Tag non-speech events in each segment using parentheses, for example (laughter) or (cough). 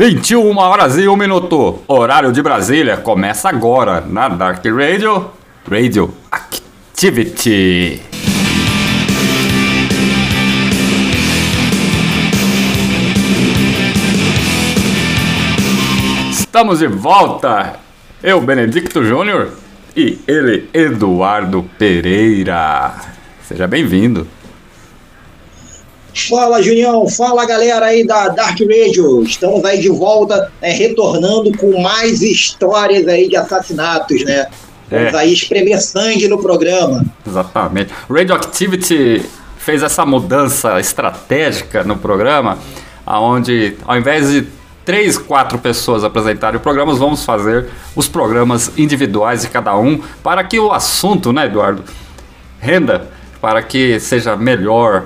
21 horas e 1 minuto, horário de Brasília, começa agora na Dark Radio, Radio Activity. Estamos de volta, eu, Benedicto Júnior, e ele, Eduardo Pereira. Seja bem-vindo. Fala, Junião. Fala, galera aí da Dark Radio. Estamos aí de volta, né, retornando com mais histórias aí de assassinatos, né? Vamos É. aí espremer sangue no programa. Exatamente. Radioactivity fez essa mudança estratégica no programa, aonde ao invés de três, quatro pessoas apresentarem o programa, vamos fazer os programas individuais de cada um para que o assunto, né, Eduardo, renda para que seja melhor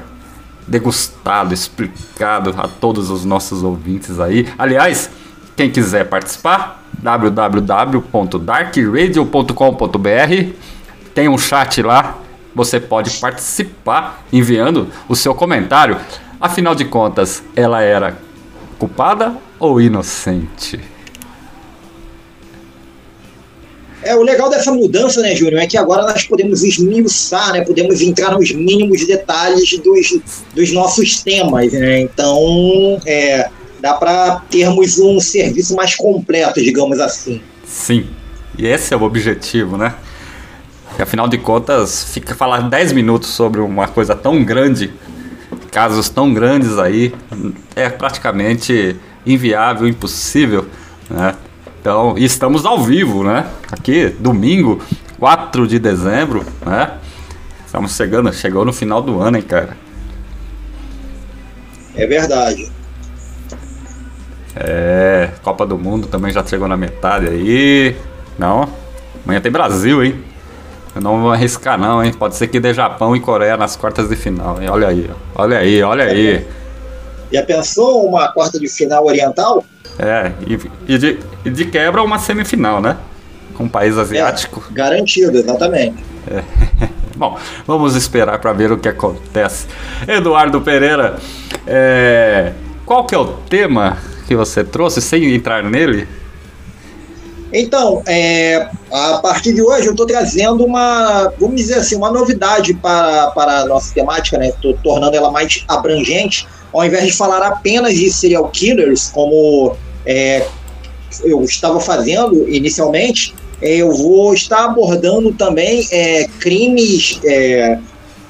degustado, explicado a todos os nossos ouvintes aí. Aliás, quem quiser participar, www.darkradio.com.br tem um chat lá, você pode participar enviando o seu comentário. Afinal de contas, ela era culpada ou inocente? É, o legal dessa mudança, né, Júnior, é que agora nós podemos esmiuçar, né? Podemos entrar nos mínimos detalhes dos, dos nossos temas, né? Então, é, dá para termos um serviço mais completo, digamos assim. Sim, e esse é o objetivo, né? Afinal de contas, fica falar 10 minutos sobre uma coisa tão grande, casos tão grandes aí, é praticamente inviável, impossível, né? Então, e estamos ao vivo, né? Aqui, domingo, 4 de dezembro, né? Estamos chegando, chegou no final do ano, hein, cara? É verdade. É, Copa do Mundo também já chegou na metade aí. Não, amanhã tem Brasil, hein? Eu não vou arriscar não, hein? Pode ser que dê Japão e Coreia nas quartas de final, hein? Olha aí, olha aí, olha aí. Já pensou uma quarta de final oriental? É, e, e de, e de quebra uma semifinal, né? Com um país asiático. É, garantido, exatamente. (laughs) Bom, vamos esperar para ver o que acontece. Eduardo Pereira, é, qual que é o tema que você trouxe, sem entrar nele? Então, é, a partir de hoje eu estou trazendo uma, vamos dizer assim, uma novidade para, para a nossa temática, né? Estou tornando ela mais abrangente. Ao invés de falar apenas de serial killers, como é, eu estava fazendo inicialmente, é, eu vou estar abordando também é, crimes, é,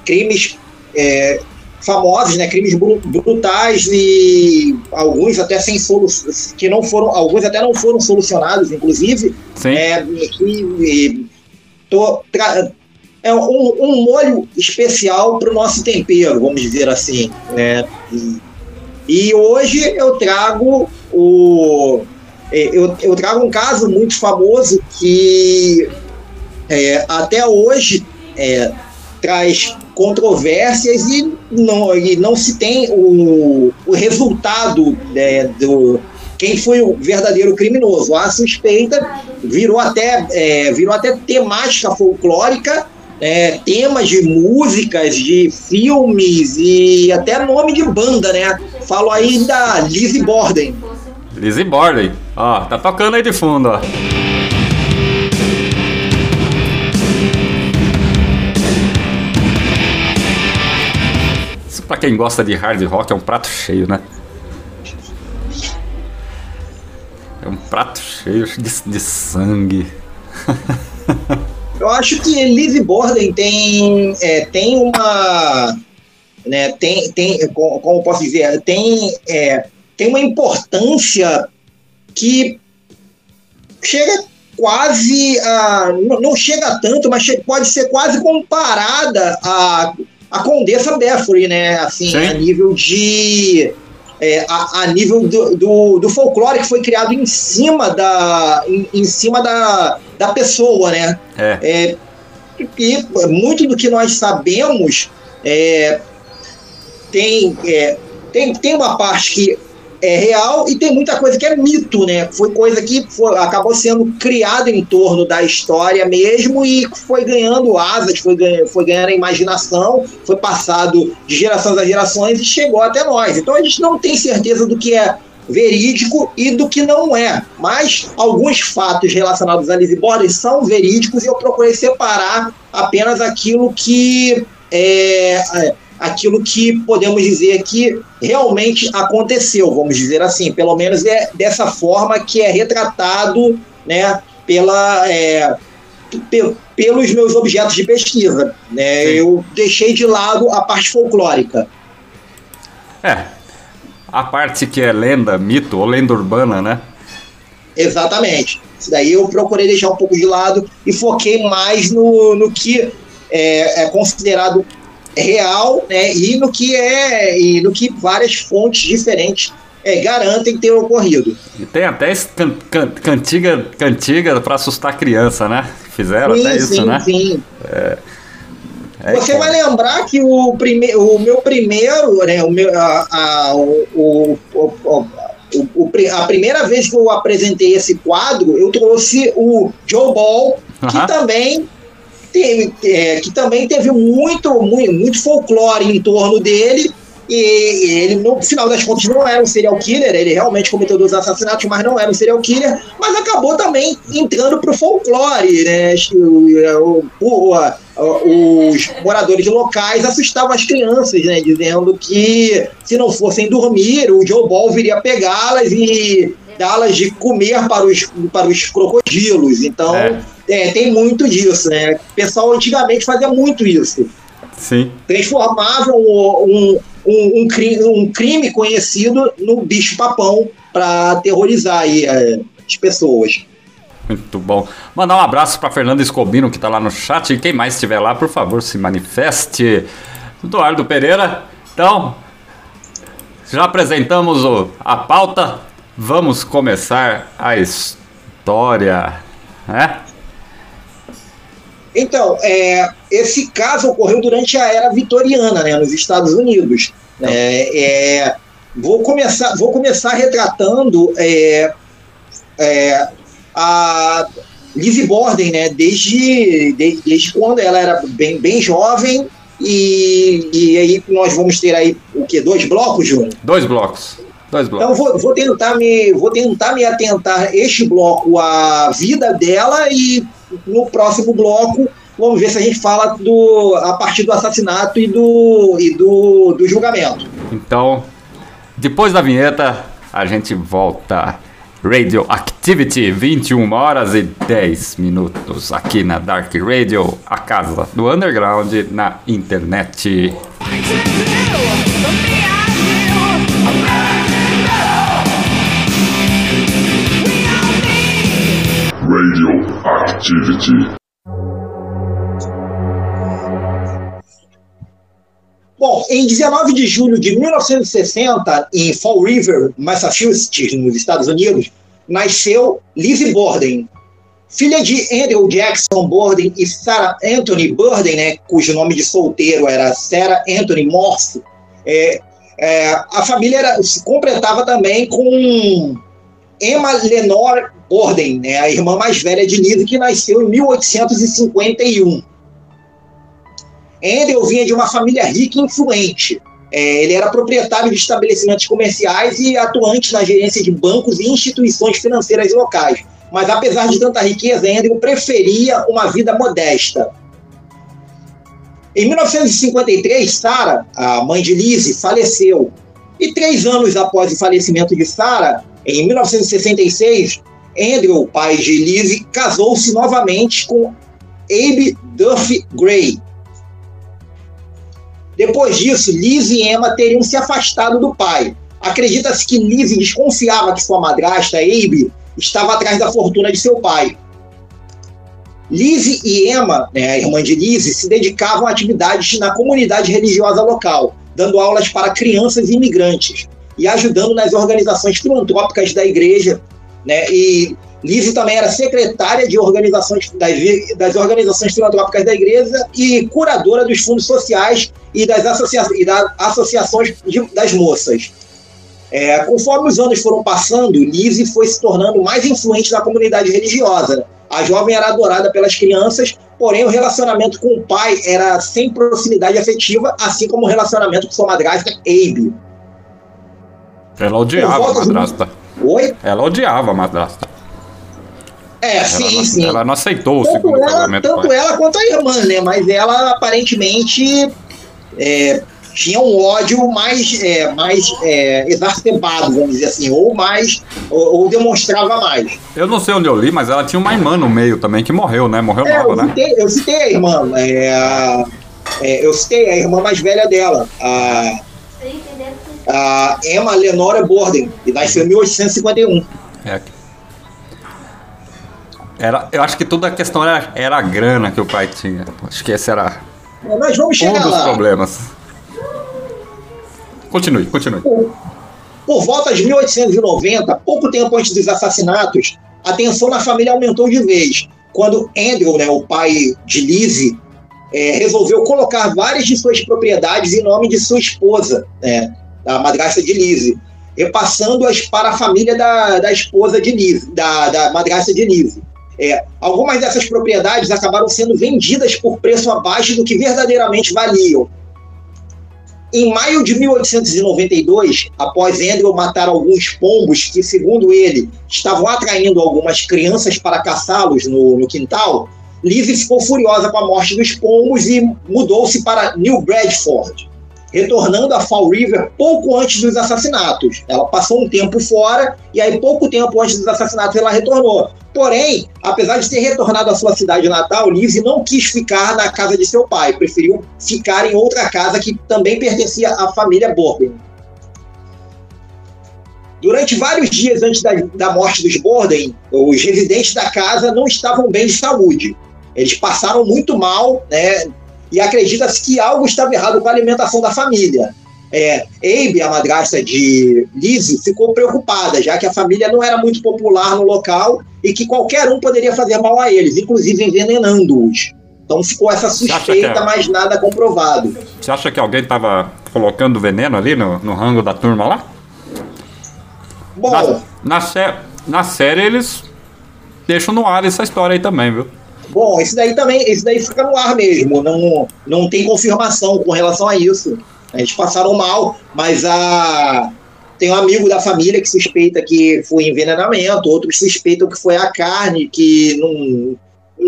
crimes é, famosos, né, crimes bru- brutais e alguns até sem solução, que não foram, alguns até não foram solucionados, inclusive, Sim. é, e- e é um, um molho especial para o nosso tempero, vamos dizer assim. né? E, e hoje eu trago o é, eu, eu trago um caso muito famoso que é, até hoje é, traz controvérsias e não, e não se tem o, o resultado né, do quem foi o verdadeiro criminoso. A suspeita virou até, é, virou até temática folclórica, é, temas de músicas, de filmes e até nome de banda, né? Falo aí da Lizzie Borden. Lizzie Borden. Ó, tá tocando aí de fundo, ó. Isso pra quem gosta de hard rock é um prato cheio, né? É um prato cheio. de, de sangue. (laughs) Eu acho que Lizzie Borden tem, é, tem uma. Né, tem, tem, como posso dizer, tem, é, tem uma importância que chega quase a. Não chega tanto, mas pode ser quase comparada a, a Condessa Beffrey, né? Assim, Sim. a nível de. É, a, a, nível do, do, do, folclore que foi criado em cima da, em, em cima da, da pessoa, né? É. é e muito do que nós sabemos é, tem, é, tem, tem uma parte que é real e tem muita coisa que é mito, né? Foi coisa que foi, acabou sendo criada em torno da história mesmo e foi ganhando asas, foi, foi ganhando imaginação, foi passado de gerações a gerações e chegou até nós. Então a gente não tem certeza do que é verídico e do que não é. Mas alguns fatos relacionados a Lizzie Borden são verídicos e eu procurei separar apenas aquilo que é, é aquilo que podemos dizer que realmente aconteceu, vamos dizer assim, pelo menos é dessa forma que é retratado, né, pela é, pelos meus objetos de pesquisa. Né? Eu deixei de lado a parte folclórica. É, a parte que é lenda, mito ou lenda urbana, né? Exatamente. Isso daí eu procurei deixar um pouco de lado e foquei mais no, no que é, é considerado real, né? E no que é e no que várias fontes diferentes é, garantem ter ocorrido. E tem até can, can, cantiga, cantiga para assustar criança, né? Fizeram sim, até isso, sim, né? Sim. É, é Você vai lembrar que o, prime o meu primeiro, né, o meu, a, a, o, o, o, a primeira vez que eu apresentei esse quadro, eu trouxe o Joe Ball, que também é, que também teve muito, muito, muito folclore em torno dele. E ele, no final das contas, não era um serial killer, ele realmente cometeu dois assassinatos, mas não era um serial killer, mas acabou também entrando pro folclore, né? O, o, o, os moradores locais assustavam as crianças, né? Dizendo que se não fossem dormir, o Joe Ball viria pegá-las e dá-las de comer para os, para os crocodilos. Então, é. É, tem muito disso, né? O pessoal antigamente fazia muito isso. Sim. Transformavam um, um, um, crime, um crime conhecido no bicho-papão para aterrorizar aí, é, as pessoas. Muito bom. Mandar um abraço para Fernando Escobino, que está lá no chat. E quem mais estiver lá, por favor, se manifeste. Eduardo Pereira. Então, já apresentamos o, a pauta. Vamos começar a história. Né? Então, é, esse caso ocorreu durante a era vitoriana, né, nos Estados Unidos. É, é, vou, começar, vou começar retratando é, é, a Lizzie Borden, né, desde, de, desde quando ela era bem, bem jovem e, e aí nós vamos ter aí o que dois blocos, Júnior? Dois blocos. Dois blocos. Então vou, vou tentar me vou tentar me atentar este bloco à vida dela e no próximo bloco, vamos ver se a gente fala do, a partir do assassinato e do, e do, do julgamento. Então, depois da vinheta, a gente volta. Radio Activity, 21 horas e 10 minutos aqui na Dark Radio, a casa do underground na internet. Radioactivity. Bom, em 19 de julho de 1960, em Fall River, Massachusetts, nos Estados Unidos, nasceu Lizzie Borden, filha de Andrew Jackson Borden e Sarah Anthony Borden, né, cujo nome de solteiro era Sarah Anthony Morse. É, é, a família era, se completava também com Emma Lenore Borden, né, a irmã mais velha de Lizzie, que nasceu em 1851. Endel vinha de uma família rica e influente. É, ele era proprietário de estabelecimentos comerciais e atuante na gerência de bancos e instituições financeiras locais. Mas apesar de tanta riqueza, Endel preferia uma vida modesta. Em 1953, Sarah, a mãe de Lizzie, faleceu. E três anos após o falecimento de Sarah, em 1966, Andrew, pai de Lizzie, casou-se novamente com Abe Duffy Gray. Depois disso, Lizzie e Emma teriam se afastado do pai. Acredita-se que Lizzie desconfiava que sua madrasta, Abe, estava atrás da fortuna de seu pai. Lizzie e Emma, né, a irmã de Lizzie, se dedicavam a atividades na comunidade religiosa local, dando aulas para crianças e imigrantes e ajudando nas organizações filantrópicas da igreja. Né, e Lizzie também era secretária de organizações das, das organizações filantrópicas da igreja e curadora dos fundos sociais e das, associa e das associações de, das moças. É, conforme os anos foram passando, Lizzie foi se tornando mais influente na comunidade religiosa. A jovem era adorada pelas crianças, porém o relacionamento com o pai era sem proximidade afetiva, assim como o relacionamento com sua madrasta, Abe. Ela odiava a madrasta. Oi? Ela odiava a madrasta. É, ela sim, não, sim. Ela não aceitou tanto o segundo ela, casamento. Tanto ela quanto a irmã, né? Mas ela aparentemente é, tinha um ódio mais, é, mais é, exacerbado, vamos dizer assim, ou mais, ou, ou, demonstrava mais. Eu não sei onde eu li, mas ela tinha uma irmã no meio também que morreu, né? Morreu é, nova, eu né? Citei, eu citei a irmã, é, é, eu citei a irmã mais velha dela, a, a Emma Lenora Borden, que nasceu em 1851. É. Era, eu acho que toda a questão era, era a grana que o pai tinha. Acho que esse era é, Nós vamos um dos lá. problemas. Continue, continue. Por, por volta de 1890, pouco tempo antes dos assassinatos, a tensão na família aumentou de vez, quando Andrew, né, o pai de Lizzie, é, resolveu colocar várias de suas propriedades em nome de sua esposa, né, a madrasta de Lizzie, repassando-as para a família da, da esposa de Lizzie, da, da madrasta de Lizzie. É, algumas dessas propriedades acabaram sendo vendidas por preço abaixo do que verdadeiramente valiam. Em maio de 1892, após Andrew matar alguns pombos que, segundo ele, estavam atraindo algumas crianças para caçá-los no, no, quintal, Lizzie ficou furiosa com a morte dos pombos e mudou-se para New Bradford, retornando a Fall River pouco antes dos assassinatos. Ela passou um tempo fora e aí pouco tempo antes dos assassinatos ela retornou. Porém, apesar de ter retornado à sua cidade natal, Lizzie não quis ficar na casa de seu pai, preferiu ficar em outra casa que também pertencia à família Borden. Durante vários dias antes da, da morte dos Borden, os residentes da casa não estavam bem de saúde. Eles passaram muito mal, né? E acredita-se que algo estava errado com a alimentação da família. É, Abe, a madrasta de Lizzie, ficou preocupada, já que a família não era muito popular no local e que qualquer um poderia fazer mal a eles, inclusive envenenando-os. Então ficou essa suspeita, é... mas nada comprovado. Você acha que alguém estava colocando veneno ali no, no rango da turma lá? Bom, na, na, sé na série eles deixam no ar essa história aí também, viu? Bom, isso daí também, isso daí fica no ar mesmo, não, não tem confirmação com relação a isso. Eles passaram mal, mas a tem um amigo da família que suspeita que foi envenenamento, outros suspeitam que foi a carne que não,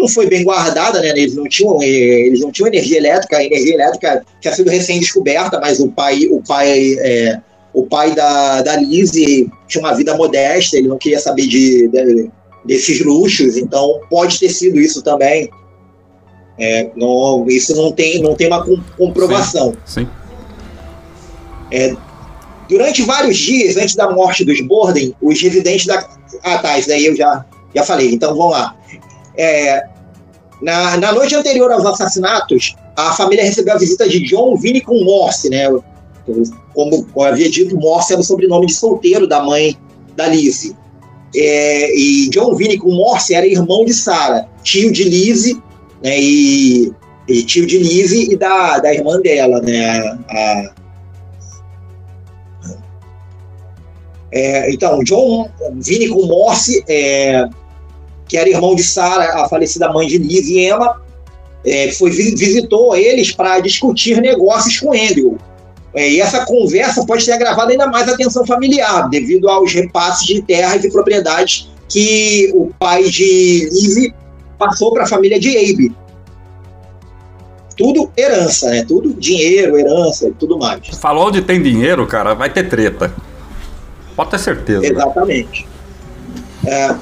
não foi bem guardada, né? Eles não tinham, eles não tinham energia elétrica, a energia elétrica tinha sido recém-descoberta, mas o pai, o pai, é, o pai da, da Lizzie tinha uma vida modesta, ele não queria saber de, de desses luxos, então pode ter sido isso também. É, não, isso não tem, não tem uma comprovação. Sim. sim. É, durante vários dias antes da morte dos Borden, os residentes da. Ah, tá, isso daí eu já, já falei, então vamos lá. É, na, na noite anterior aos assassinatos, a família recebeu a visita de John Vinicum Morse, né? Como eu havia dito, Morse era o sobrenome de solteiro da mãe da Lizzie. É, e John Vinicum Morse era irmão de Sarah, tio de Lizzie, né? E, e, tio de Lizzie e da, da irmã dela, né? A, É, então, John Vinicum Morse, é, que era irmão de Sarah, a falecida mãe de Liz e Emma, é, foi, visitou eles para discutir negócios com Andrew. É, e essa conversa pode ter agravado ainda mais a tensão familiar, devido aos repasses de terras e propriedades que o pai de Liv passou para a família de Abe. Tudo herança, né? Tudo dinheiro, herança e tudo mais. Falou de tem dinheiro, cara, vai ter treta. Pode ter certeza. Exatamente. É,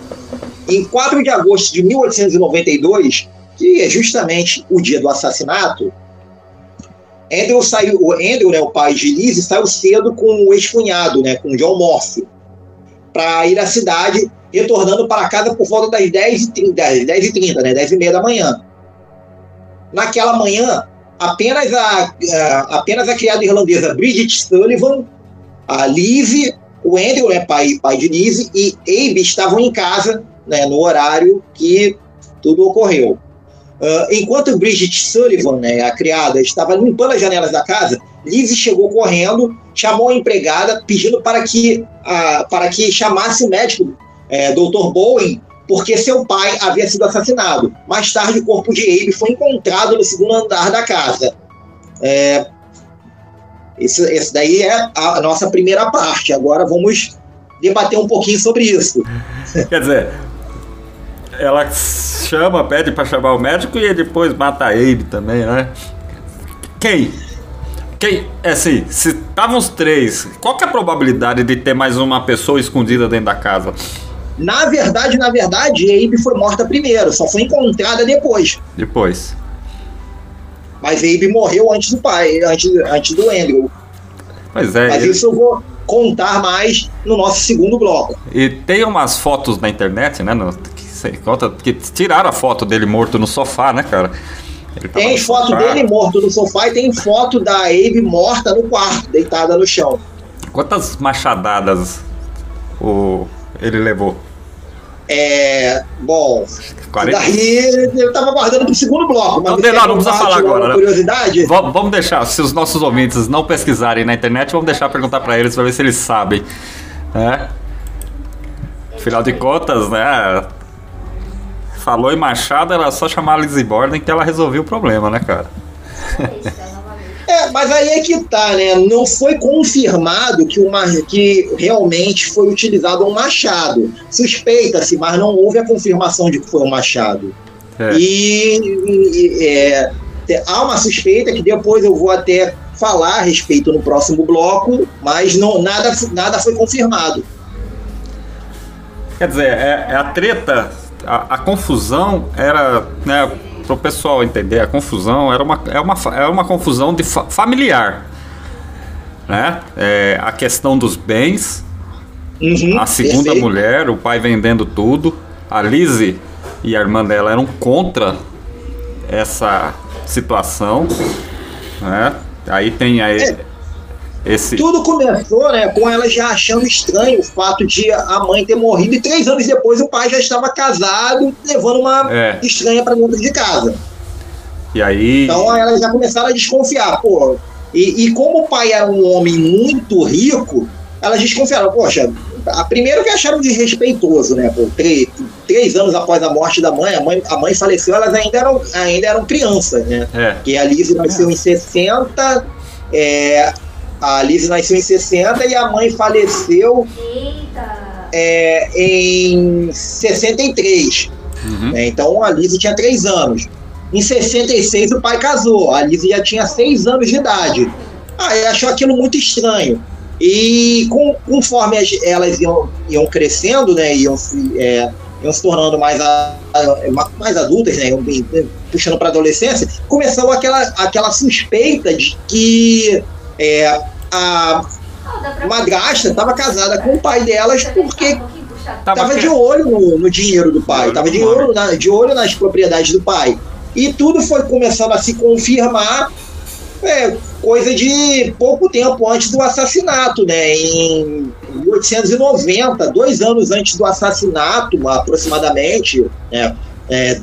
em 4 de agosto de 1892, que é justamente o dia do assassinato, Andrew saiu, o Andrew, né, o pai de Lizzie, saiu cedo com o ex-cunhado, né, com John Morphy, para ir à cidade, retornando para casa por volta das 10h30, 10, 10 30 né, 10 e meia da manhã. Naquela manhã, apenas a, a, apenas a criada irlandesa Bridget Sullivan, a Lizzie, o Andrew, né, pai, pai de Lizzie, e Abe estavam em casa né, no horário que tudo ocorreu. Uh, enquanto Bridget Sullivan, né, a criada, estava limpando as janelas da casa, Lizzie chegou correndo, chamou a empregada, pedindo para que, uh, para que chamasse o médico, é, Dr. Bowen, porque seu pai havia sido assassinado. Mais tarde, o corpo de Abe foi encontrado no segundo andar da casa. É, esse, esse daí é a nossa primeira parte. Agora vamos debater um pouquinho sobre isso. Quer dizer, ela chama, pede para chamar o médico e depois mata ele também, né? Quem? Quem? É assim, se estavam os três, qual que é a probabilidade de ter mais uma pessoa escondida dentro da casa? Na verdade, na verdade, Abe foi morta primeiro, só foi encontrada depois. Depois. Mas Abe morreu antes do pai, antes, antes do Andrew. Pois é. Mas ele... isso eu vou contar mais no nosso segundo bloco. E tem umas fotos na internet, né? No, que, conta, que tiraram a foto dele morto no sofá, né, cara? Tem foto sofá. dele morto no sofá e tem foto da Abe morta no quarto, deitada no chão. Quantas machadadas o, ele levou? É. Bom. 40? Daí eu tava guardando pro segundo bloco. Mas não, não, não precisa falar agora. Né? Curiosidade? Vamos deixar, se os nossos ouvintes não pesquisarem na internet, vamos deixar perguntar para eles para ver se eles sabem. Né? Afinal de contas, né? Falou em Machado, era só chamar a Lizzie Borden que ela resolveu o problema, né, cara? (laughs) É, mas aí é que tá, né? Não foi confirmado que, uma, que realmente foi utilizado um machado. Suspeita-se, mas não houve a confirmação de que foi um machado. É. E, e é, há uma suspeita que depois eu vou até falar a respeito no próximo bloco, mas não, nada, nada foi confirmado. Quer dizer, é, é a treta, a, a confusão era, né, para o pessoal entender, a confusão era uma, é, uma, é uma confusão de fa familiar. Né? É, a questão dos bens, uhum, a segunda perfeito. mulher, o pai vendendo tudo. A Lizzie e a irmã dela eram contra essa situação. Né? Aí tem aí. É esse... Tudo começou né, com ela já achando estranho o fato de a mãe ter morrido e três anos depois o pai já estava casado, levando uma é. estranha para dentro de casa. E aí. Então elas já começaram a desconfiar, pô. E, e como o pai era um homem muito rico, elas desconfiaram, poxa, a primeiro que acharam desrespeitoso, né? Pô, três, três anos após a morte da mãe, a mãe, a mãe faleceu, elas ainda eram, ainda eram crianças, né? É. Que a Lizzie nasceu em 60, é, a Liz nasceu em 60 e a mãe faleceu é, em 63. Uhum. É, então a Liz tinha 3 anos. Em 66 o pai casou, a Liz já tinha 6 anos de idade. Ah, ele achou aquilo muito estranho. E com, conforme as, elas iam, iam crescendo, né, iam se, é, iam se tornando mais, a, mais adultas, né, iam, puxando para a adolescência, começou aquela, aquela suspeita de que é, a madrasta estava casada com o pai delas porque estava de olho no, no, dinheiro do pai, estava de olho, na, de olho nas propriedades do pai. E tudo foi começando a se confirmar é, coisa de pouco tempo antes do assassinato, né? Em 1890, dois anos antes do assassinato, aproximadamente, né? É,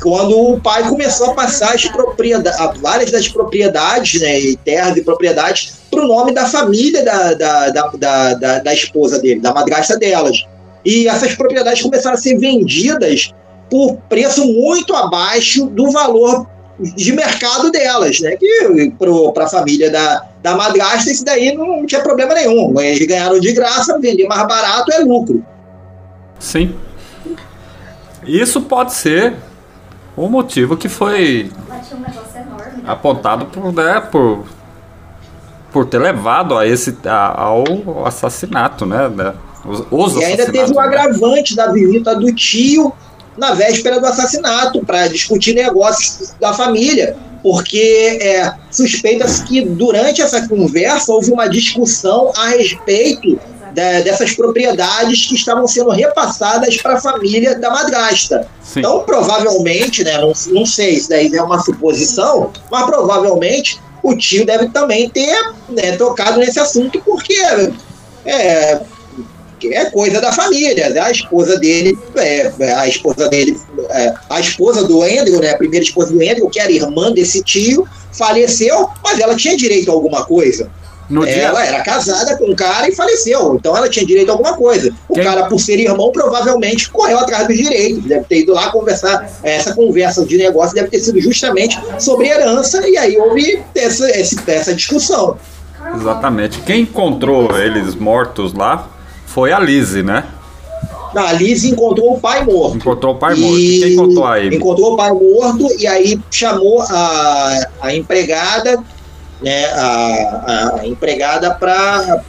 quando o pai começou a passar as propriedades, várias das propriedades, né, e terras e propriedades, para o nome da família da, da, da, da, da esposa dele, da madrasta delas. E essas propriedades começaram a ser vendidas por preço muito abaixo do valor de mercado delas, né? Que para a família da, da madrasta isso daí não tinha problema nenhum. Eles ganharam de graça, vender mais barato é lucro. Sim. Isso pode ser o motivo que foi apontado por, né, por, por ter levado a esse, a, ao assassinato, né, né, Os, os e ainda teve o né? agravante da visita do tio na véspera do assassinato para discutir negócios da família, porque é, suspeita-se que durante essa conversa houve uma discussão a respeito de, dessas propriedades que estavam sendo repassadas para a família da madrasta. Sim. Então, provavelmente, né, não, não sei se daí é uma suposição, mas provavelmente o tio deve também ter né, tocado nesse assunto, porque é, é coisa da família. Né? A esposa dele, é, a esposa dele, é, a esposa do Andrew, né, a primeira esposa do Andrew, que era irmã desse tio, faleceu, mas ela tinha direito a alguma coisa. No dia- ela era casada com um cara e faleceu, então ela tinha direito a alguma coisa. O Quem- cara, por ser irmão, provavelmente correu atrás dos direitos, deve ter ido lá conversar. Essa conversa de negócio deve ter sido justamente sobre herança, e aí houve essa, essa discussão. Exatamente. Quem encontrou eles mortos lá foi a Lizzie, né? A Liz encontrou o pai morto. Encontrou o pai morto. E quem contou a Amy? Encontrou o pai morto e aí chamou a, a empregada, né, a, a empregada para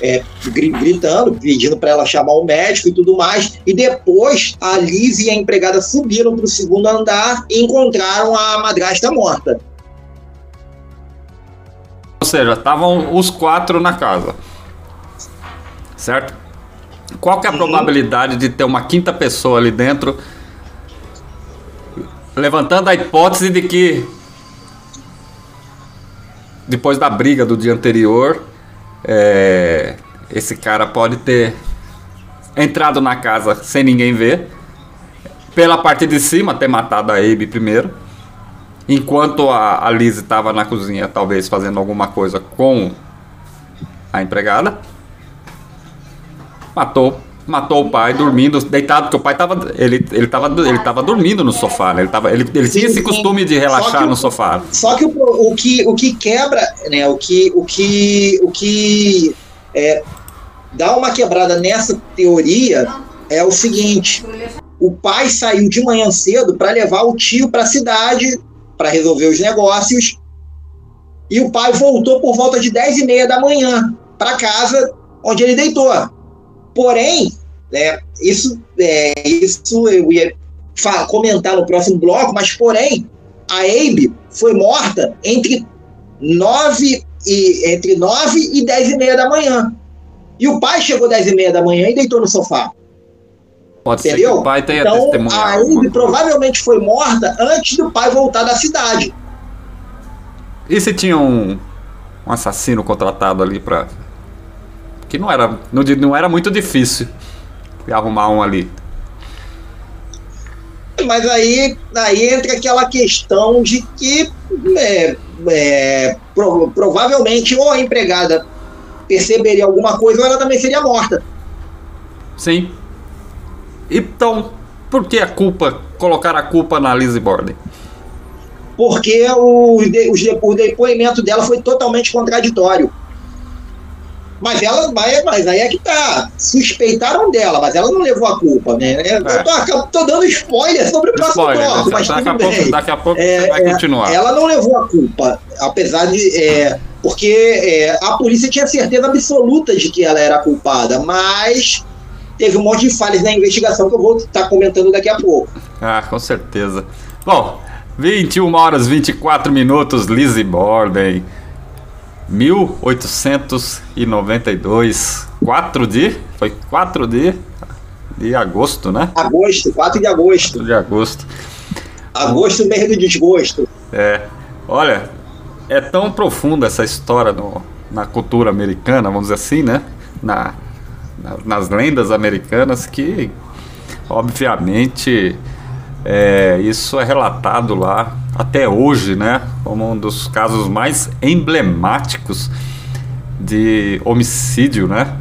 é, gri- gritando, pedindo para ela chamar o médico e tudo mais. E depois a Liz e a empregada subiram para o segundo andar e encontraram a madrasta morta. Ou seja, estavam os quatro na casa. Certo? Qual que é a Uhum. probabilidade de ter uma quinta pessoa ali dentro? Levantando a hipótese de que depois da briga do dia anterior, é, esse cara pode ter entrado na casa sem ninguém ver, pela parte de cima ter matado a Abe primeiro, enquanto a, a Liz estava na cozinha, talvez fazendo alguma coisa com a empregada, matou. Matou o pai dormindo, deitado, porque o pai tava. Ele, ele, tava, ele tava dormindo no sofá, né? Ele, tava, ele, ele tinha esse costume de relaxar o- no sofá. Só que o, o que o que quebra, né? O que o que o que é, dá uma quebrada nessa teoria é o seguinte: o pai saiu de manhã cedo para levar o tio para a cidade para resolver os negócios e o pai voltou por volta de 10 e meia da manhã para casa onde ele deitou. Porém, né, isso, é, isso eu ia comentar no próximo bloco, mas porém, a Abe foi morta entre 9 e, entre 9 e 10 e meia da manhã. E o pai chegou 10 e meia da manhã e deitou no sofá. Pode ser que Entendeu? o pai tenha então, a Abe provavelmente foi morta antes do pai voltar da cidade. E se tinha um, um assassino contratado ali pra. Que não era, não, não era muito difícil arrumar um ali. Mas aí, aí entra aquela questão de que é, é, pro- provavelmente ou a empregada perceberia alguma coisa ou ela também seria morta. Sim. Então, por que a culpa? Colocar a culpa na Lizzie Borden? Porque o, de- o depoimento dela foi totalmente contraditório. Mas ela, mas, mas aí é que tá. Suspeitaram dela, mas ela não levou a culpa, né? Eu tô, acabo- tô dando spoiler sobre o próximo Spoiler, né? bloco, mas daqui, a tudo pouco, bem. daqui a pouco É, você vai é, continuar. Ela não levou a culpa, apesar de. é, porque é, a polícia tinha certeza absoluta de que ela era culpada, mas teve um monte de falhas na investigação que eu vou estar comentando daqui a pouco. Ah, com certeza. Bom, 21 horas 24 minutos, Lizzie Borden. 1892. 4 de. Foi 4 de. De agosto, né? Agosto, 4 de agosto. 4 de agosto. Agosto, mês do desgosto. É. Olha, é tão profunda essa história no- na cultura americana, vamos dizer assim, né? Na, na- nas lendas americanas que, obviamente, é, isso é relatado lá até hoje, né? Como um dos casos mais emblemáticos de homicídio, né?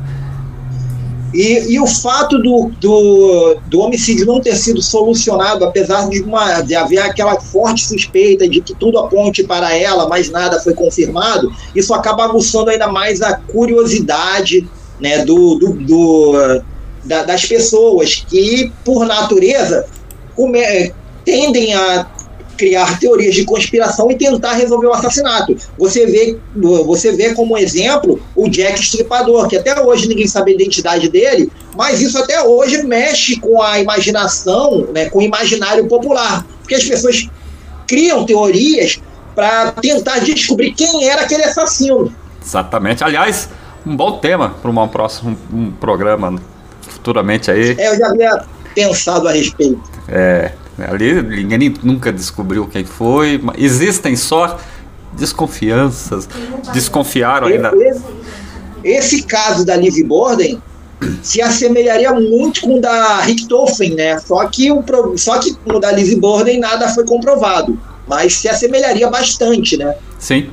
E, e o fato do, do, do homicídio não ter sido solucionado, apesar de, uma, de haver aquela forte suspeita de que tudo aponte para ela, mas nada foi confirmado, isso acaba aguçando ainda mais a curiosidade né, do, do, do- da- das pessoas que, por natureza, come- tendem a criar teorias de conspiração e tentar resolver o assassinato. Você vê, você vê como exemplo o Jack Stripador, que até hoje ninguém sabe a identidade dele, mas isso até hoje mexe com a imaginação, né, com o imaginário popular, porque as pessoas criam teorias para tentar descobrir quem era aquele assassino. Exatamente. Aliás, um bom tema para um próximo um programa futuramente aí. É, eu já havia pensado a respeito. É, ali ninguém nunca descobriu quem foi. Existem só desconfianças. Desconfiaram ainda. Esse, esse caso da Liv Borden se assemelharia muito com o da Richtofen, né? Só que, o, só que no da Liv Borden nada foi comprovado. Mas se assemelharia bastante, né? Sim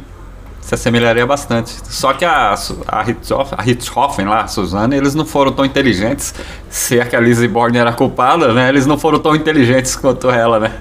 se assemelharia bastante. Só que a, a, a lá, a Suzana, eles não foram tão inteligentes. Se é que a Lizzie Borden era culpada, né? Eles não foram tão inteligentes quanto ela, né?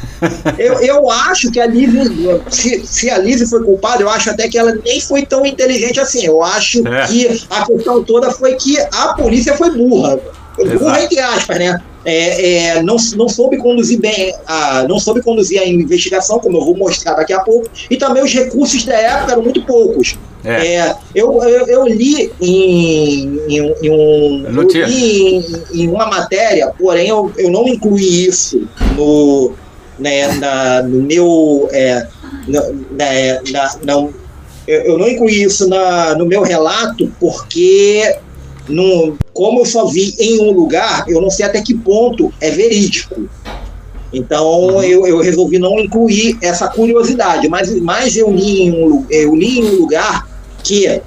(laughs) eu, eu acho que a Lizzie, se, se a Lizzie foi culpada, eu acho até que ela nem foi tão inteligente assim. Eu acho é. que a questão toda foi que a polícia foi burra. Burra entre aspas, né? é, é, não, não soube conduzir bem, a, não soube conduzir a investigação, como eu vou mostrar daqui a pouco, e também os recursos da época eram muito poucos. É. é eu, eu, eu, li em, em, em um, li em, em, uma matéria, porém eu, eu não incluí isso no, né, na, no meu. É, na, na, na, eu, eu não incluí isso na, no meu relato porque num, como eu só vi em um lugar, eu não sei até que ponto é verídico. Então uhum. eu, eu resolvi não incluir essa curiosidade, mas, mas eu, li em um, eu li em um lugar que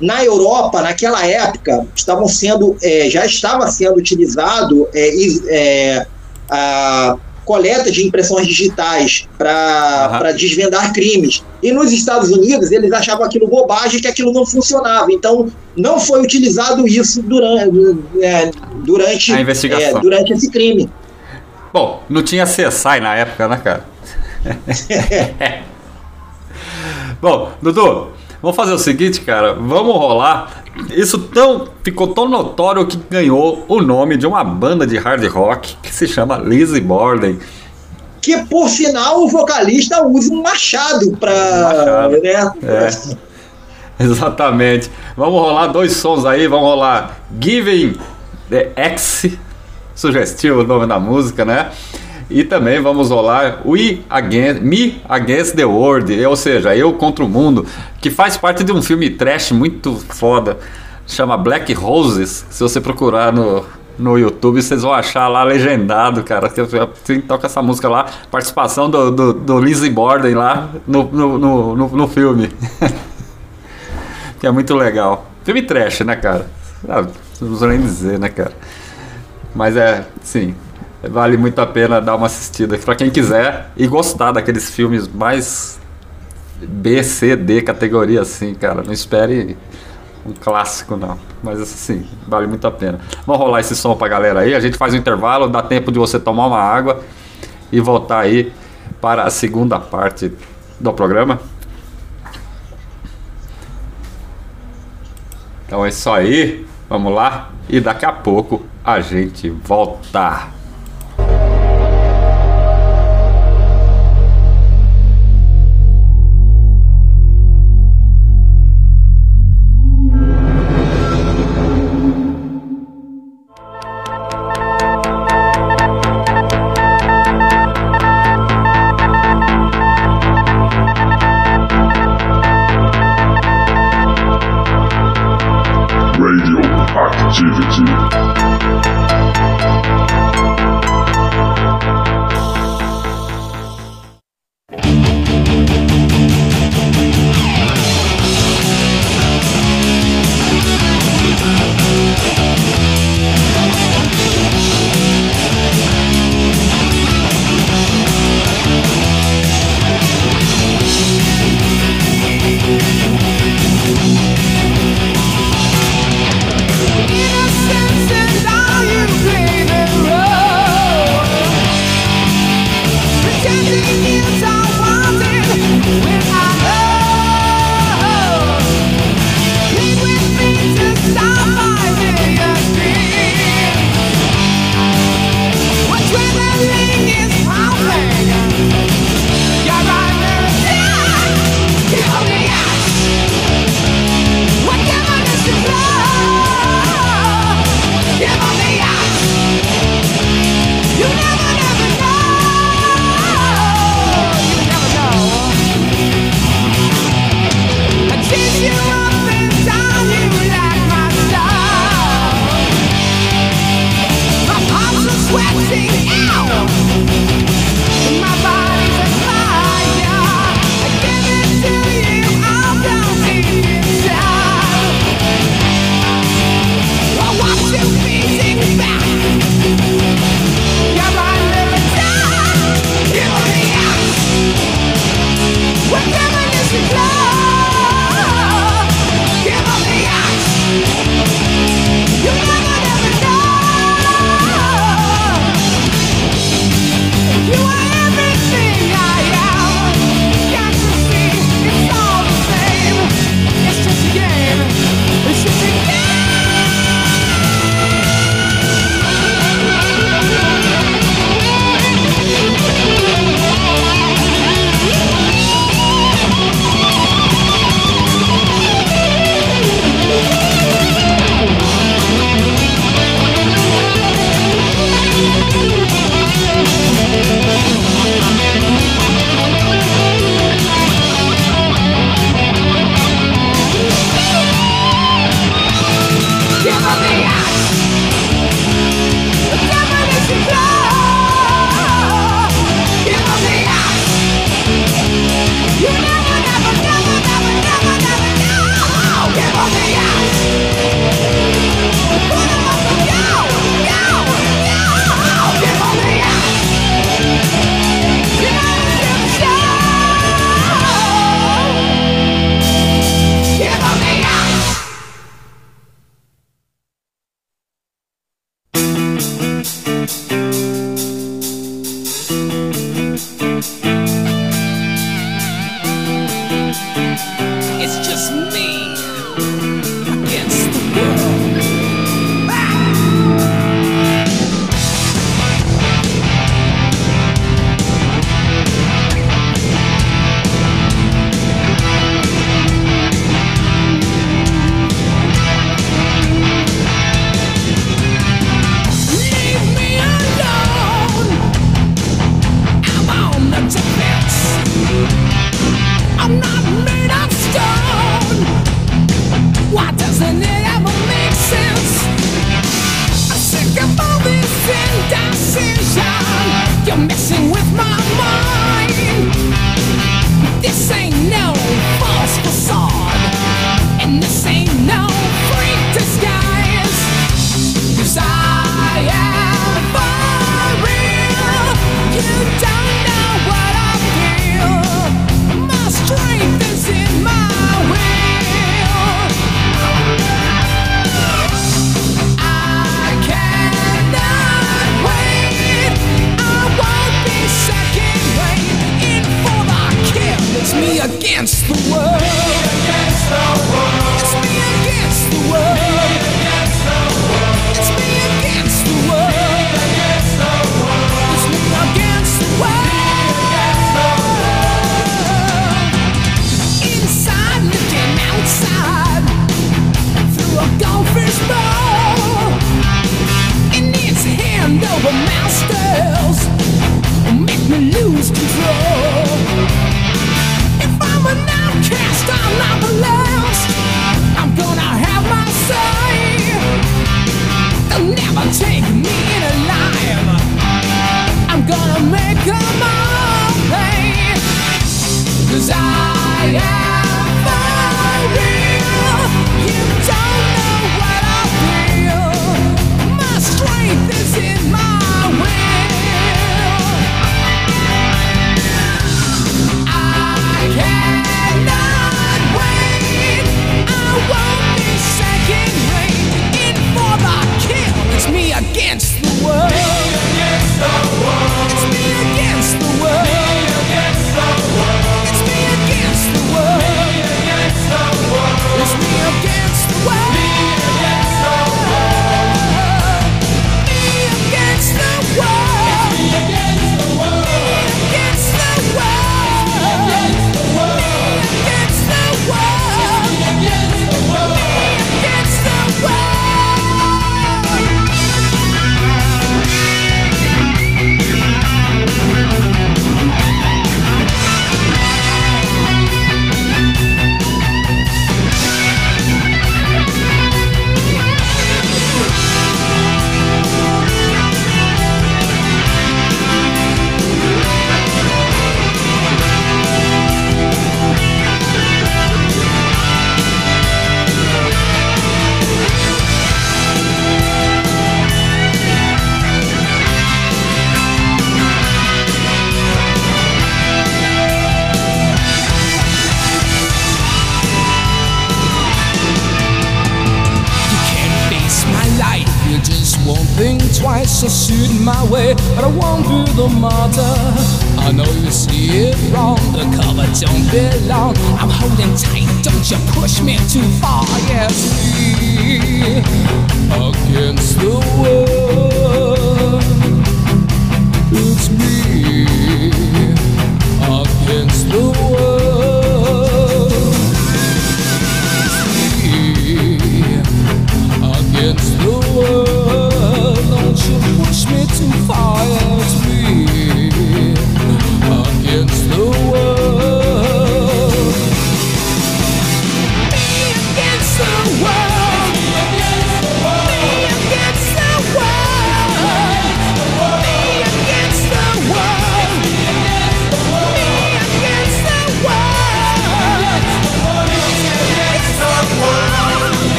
na Europa, naquela época, estavam sendo, é, já estava sendo utilizado é, é, a coleta de impressões digitais para uhum. desvendar crimes. E nos Estados Unidos, eles achavam aquilo bobagem, que aquilo não funcionava. Então, não foi utilizado isso durante, é, durante, a investigação. É, durante esse crime. Bom, não tinha CSI na época, né, cara? (laughs) (laughs) Bom, Dudu, vamos fazer o seguinte, cara. Vamos rolar. Isso tão, ficou tão notório que ganhou o nome de uma banda de hard rock que se chama Lizzie Borden. Que por sinal o vocalista usa um machado para. Né? É. (laughs) Exatamente. Vamos rolar dois sons aí. Vamos rolar Giving the X, sugestivo o nome da música, né? E também vamos rolar We Against, Me Against the World, ou seja, Eu contra o Mundo, que faz parte de um filme trash muito foda, chama Black Roses. Se você procurar no, no YouTube, vocês vão achar lá legendado, cara. Quem toca essa música lá, participação do, do, do Borden lá no, no, no, no, no filme. (laughs) que é muito legal. Filme trash, né, cara? Ah, não preciso nem dizer, né, cara? Mas é, sim, vale muito a pena dar uma assistida para quem quiser e gostar daqueles filmes mais B, C, D categoria assim, cara. Não espere um clássico não, mas assim, vale muito a pena. Vamos rolar esse som pra galera aí, a gente faz um intervalo, dá tempo de você tomar uma água e voltar aí para a segunda parte do programa. Então é isso aí, vamos lá e daqui a pouco a gente volta. 记记记。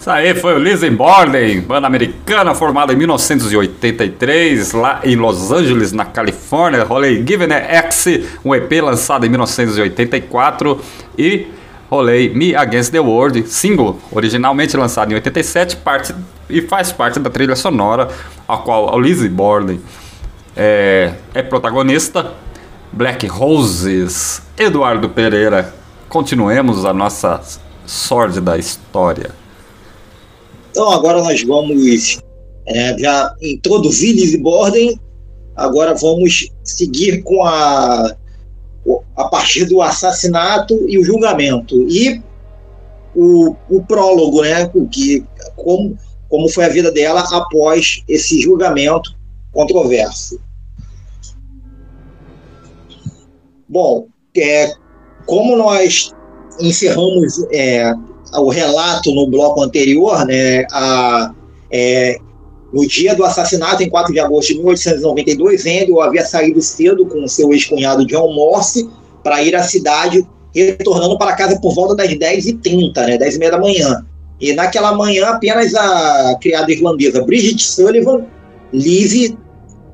Isso aí foi o Lizzie Borden, banda americana formada em 1983 lá em Los Angeles, na Califórnia. Rolei Given X, um EP lançado em 1984 e rolei Me Against the World, single originalmente lançado em 87 parte, e faz parte da trilha sonora a qual o Lizzie Borden é, é protagonista. Black Roses, Eduardo Pereira. Continuemos a nossa sórdida história. Então agora nós vamos é, já introduzir Lizzie Borden. Agora vamos seguir com a a partir do assassinato e o julgamento e o, o prólogo, né? O que como como foi a vida dela após esse julgamento controverso. Bom, é, como nós encerramos é, o relato no bloco anterior, né, a, é, no dia do assassinato, em 4 de agosto de 1892, Andrew havia saído cedo com seu ex-cunhado John Morse para ir à cidade, retornando para casa por volta das 10h30, né, 10h30 da manhã. E naquela manhã, apenas a criada irlandesa Bridget Sullivan, Lizzie,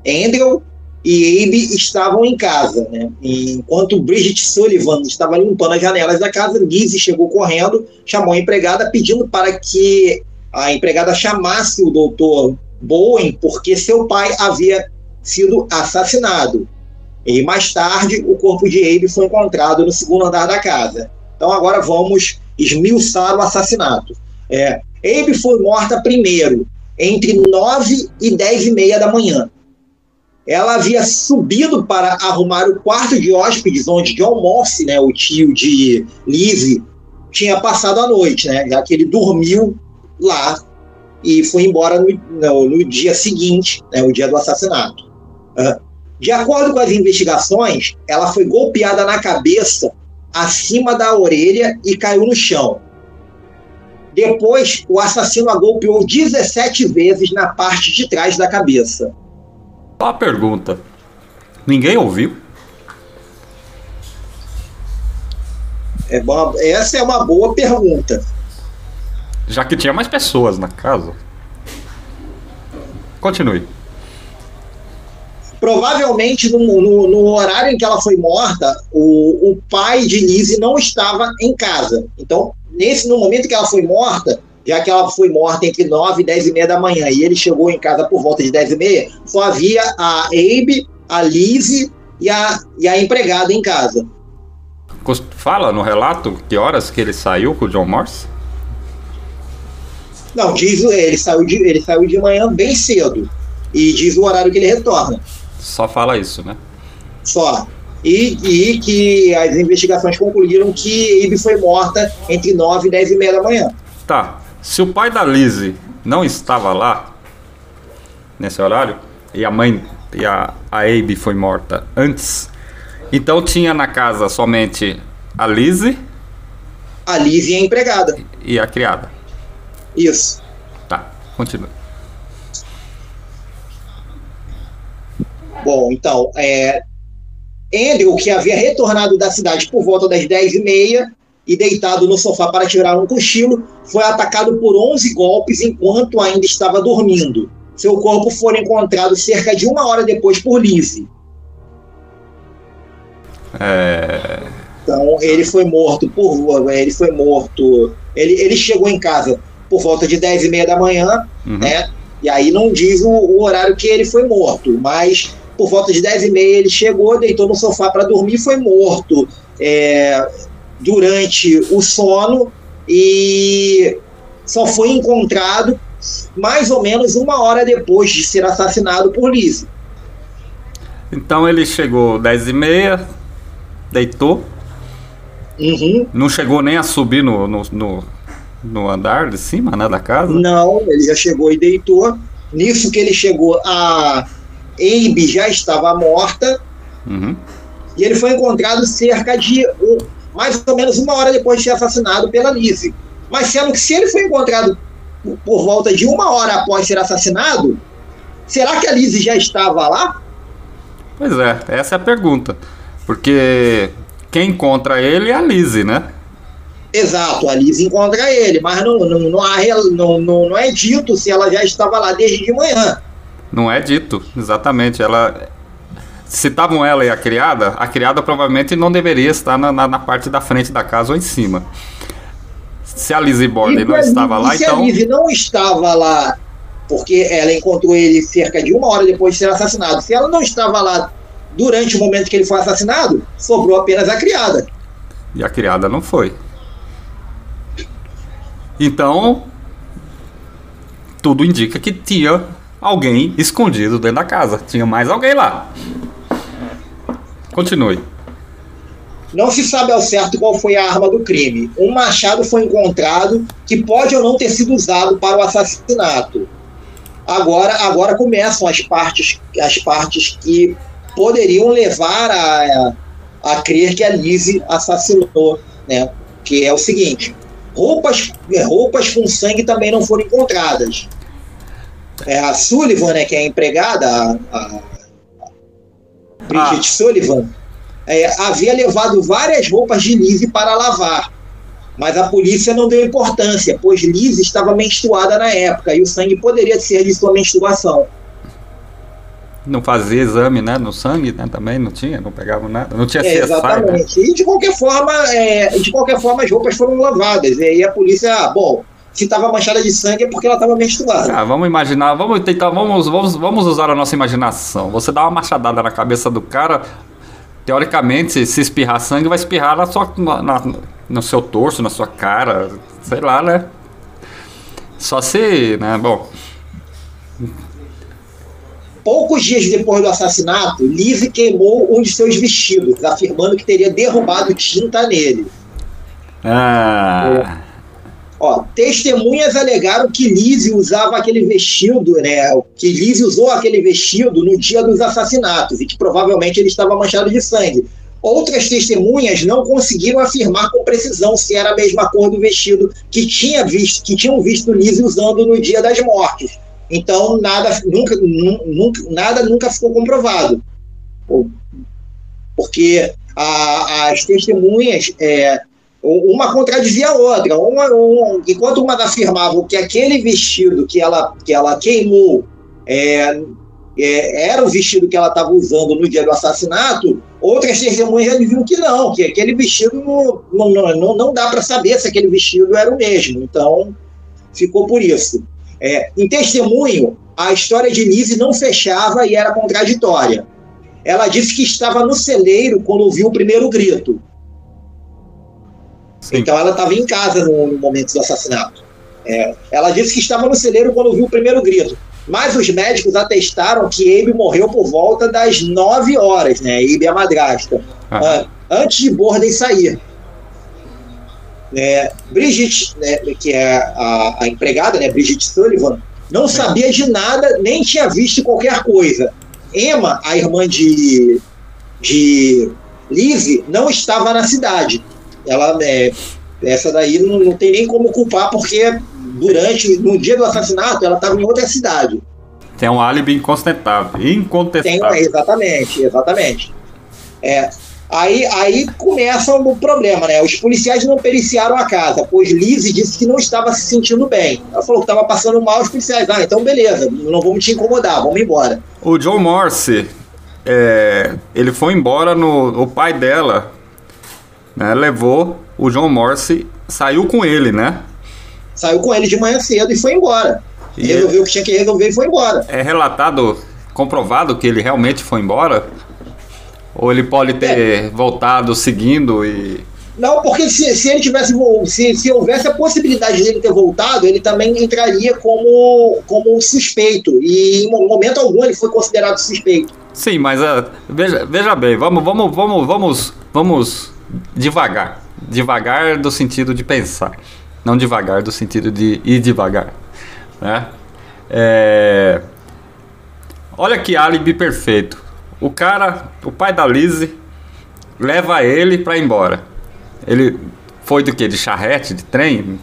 Andrew e Abe estavam em casa. Né? Enquanto Bridget Sullivan estava limpando as janelas da casa, Lizzie chegou correndo, chamou a empregada, pedindo para que a empregada chamasse o doutor Bowen, porque seu pai havia sido assassinado. E mais tarde, o corpo de Abe foi encontrado no segundo andar da casa. Então agora vamos esmiuçar o assassinato. É, Abe foi morta primeiro, entre 9 e 10 e meia da manhã ela havia subido para arrumar o quarto de hóspedes onde John Morse, né, o tio de Lizzie, tinha passado a noite, né, já que ele dormiu lá e foi embora no, no, no dia seguinte, né, o dia do assassinato. Uh, de acordo com as investigações, ela foi golpeada na cabeça, acima da orelha e caiu no chão. Depois, o assassino a golpeou 17 vezes na parte de trás da cabeça. Uma pergunta. Ninguém ouviu? É uma, essa é uma boa pergunta. Já que tinha mais pessoas na casa. Continue. Provavelmente no, no, no horário em que ela foi morta, o, o pai de Lizzie não estava em casa. Então, nesse no momento que ela foi morta, já que ela foi morta entre 9 e 10 e meia da manhã, e ele chegou em casa por volta de 10 e meia, só havia a Abe, a Lizzie e a, e a empregada em casa. Fala no relato que horas que ele saiu com o John Morse? Não, diz ele saiu de, ele saiu de manhã bem cedo. E diz o horário que ele retorna. Só fala isso, né? Só. E, e que as investigações concluíram que Abe foi morta entre 9 e 10 e meia da manhã. Tá. Se o pai da Lizzie não estava lá nesse horário e a mãe e a, a Abe foi morta antes, então tinha na casa somente a Lizzie. A Lizzie é a empregada. E a criada. Isso. Tá, continua. Bom, então, é, Andrew, que havia retornado da cidade por volta das 10h30 e deitado no sofá para tirar um cochilo, foi atacado por 11 golpes enquanto ainda estava dormindo. Seu corpo foi encontrado cerca de uma hora depois por Lizzie. É... Então ele foi morto por ele foi morto. Ele, ele chegou em casa por volta de 10 e meia da manhã, Uhum. né? E aí não diz o, o horário que ele foi morto, mas por volta de 10 e meia ele chegou, deitou no sofá para dormir e foi morto é, durante o sono e só foi encontrado mais ou menos uma hora depois de ser assassinado por Lizzie. Então ele chegou 10 e meia, deitou, Uhum. não chegou nem a subir no, no, no, no andar de cima, né, da casa. Não, ele já chegou e deitou. Nisso que ele chegou, a Abe já estava morta Uhum. e ele foi encontrado cerca de mais ou menos uma hora depois de ser assassinado pela Lizzie. Mas sendo que se ele foi encontrado por, volta de uma hora após ser assassinado, será que a Lizzie já estava lá? Pois é, essa é a pergunta. Porque quem encontra ele é a Lizzie, né? Exato, a Lizzie encontra ele, mas não, não, não, há não, não, não é dito se ela já estava lá desde de manhã. Não é dito, exatamente. Ela. Citavam ela e a criada, a criada provavelmente não deveria estar na, na, na parte da frente da casa ou em cima. Se a Lizzie Borden não se estava lá, se então. a Lizzie não estava lá, porque ela encontrou ele cerca de uma hora depois de ser assassinado, se ela não estava lá durante o momento que ele foi assassinado, sobrou apenas a criada. E a criada não foi. Então, tudo indica que tinha alguém escondido dentro da casa. Tinha mais alguém lá. Continue. Não se sabe ao certo qual foi a arma do crime. Um machado foi encontrado que pode ou não ter sido usado para o assassinato. Agora, agora começam as partes, as partes que poderiam levar a, a crer que a Lizzie assassinou, né? Que é o seguinte: roupas, roupas com sangue também não foram encontradas. É, a Sullivan, né, que é a empregada, a, a Bridget Ah. Sullivan, é, havia levado várias roupas de Lizzie para lavar. Mas a polícia não deu importância, pois Lizzie estava menstruada na época e o sangue poderia ser de sua menstruação. Não fazia exame, né? No sangue, né? Também não tinha, não pegava nada. Não tinha É, CSI, né? exatamente. E de qualquer forma, é, de qualquer forma, as roupas foram lavadas. E aí a polícia, ah, bom, se estava manchada de sangue é porque ela estava menstruada. Ah, vamos imaginar, vamos tentar, vamos, vamos, vamos usar a nossa imaginação. Você dá uma machadada na cabeça do cara, teoricamente, se espirrar sangue, vai espirrar na sua, na- na- no seu torso, na sua cara, sei lá, né? Só se, né, bom, Poucos dias depois do assassinato, Lizzie queimou um de seus vestidos, afirmando que teria derrubado tinta nele. ah, Ó, testemunhas alegaram que Lizzie usava aquele vestido, né? Que Lizzie usou aquele vestido no dia dos assassinatos e que provavelmente ele estava manchado de sangue. Outras testemunhas não conseguiram afirmar com precisão se era a mesma cor do vestido que tinha visto, que tinham visto Lizzie usando no dia das mortes. Então nada nunca, nu- nunca nada nunca ficou comprovado, porque a- as testemunhas é, uma contradizia a outra. Uma, um- enquanto umas afirmavam que aquele vestido que ela, que ela queimou é, é, era o vestido que ela estava usando no dia do assassinato, outras testemunhas diziam que não, que aquele vestido não, não, não, não, dá para saber se aquele vestido era o mesmo. Então, ficou por isso. É, em testemunho, a história de Lizzie não fechava e era contraditória. Ela disse que estava no celeiro quando ouviu o primeiro grito. Sim. Então ela estava em casa no, no momento do assassinato. É, ela disse que estava no celeiro quando ouviu o primeiro grito. Mas os médicos atestaram que Abe morreu por volta das 9 horas, né? Abe é a madrasta. Ah, antes de Borden sair. É, Bridget, né, que é a, a empregada, né, Bridget Sullivan, não sabia de nada, nem tinha visto qualquer coisa. Emma, a irmã de, de Lizzie, não estava na cidade. Ela, é, essa daí não, não tem nem como culpar, porque durante, no dia do assassinato, ela estava em outra cidade. Tem um álibi incontestável. Tem, Incontestável. exatamente, exatamente. É, aí, aí começa o problema, né? Os policiais não periciaram a casa, pois Lizzie disse que não estava se sentindo bem. Ela falou que estava passando mal os policiais. Ah, então beleza, não vamos te incomodar, vamos embora. O John Morse, é, ele foi embora no. O pai dela né, levou o John Morse, saiu com ele, né? Saiu com ele de manhã cedo e foi embora. E Resolveu o que tinha que resolver e foi embora. É relatado, comprovado que ele realmente foi embora? Ou ele pode ter voltado seguindo e. Não, porque se, se ele tivesse se, se houvesse a possibilidade dele ter voltado, ele também entraria como, como suspeito. E em momento algum ele foi considerado suspeito. Sim, mas ah, veja, veja bem, vamos, vamos, vamos, vamos, vamos devagar. Devagar do sentido de pensar. Não devagar do sentido de ir devagar. Né? É, Olha que álibi perfeito. O cara, o pai da Lizzie, leva ele pra ir embora. Ele foi do que? De charrete, de trem?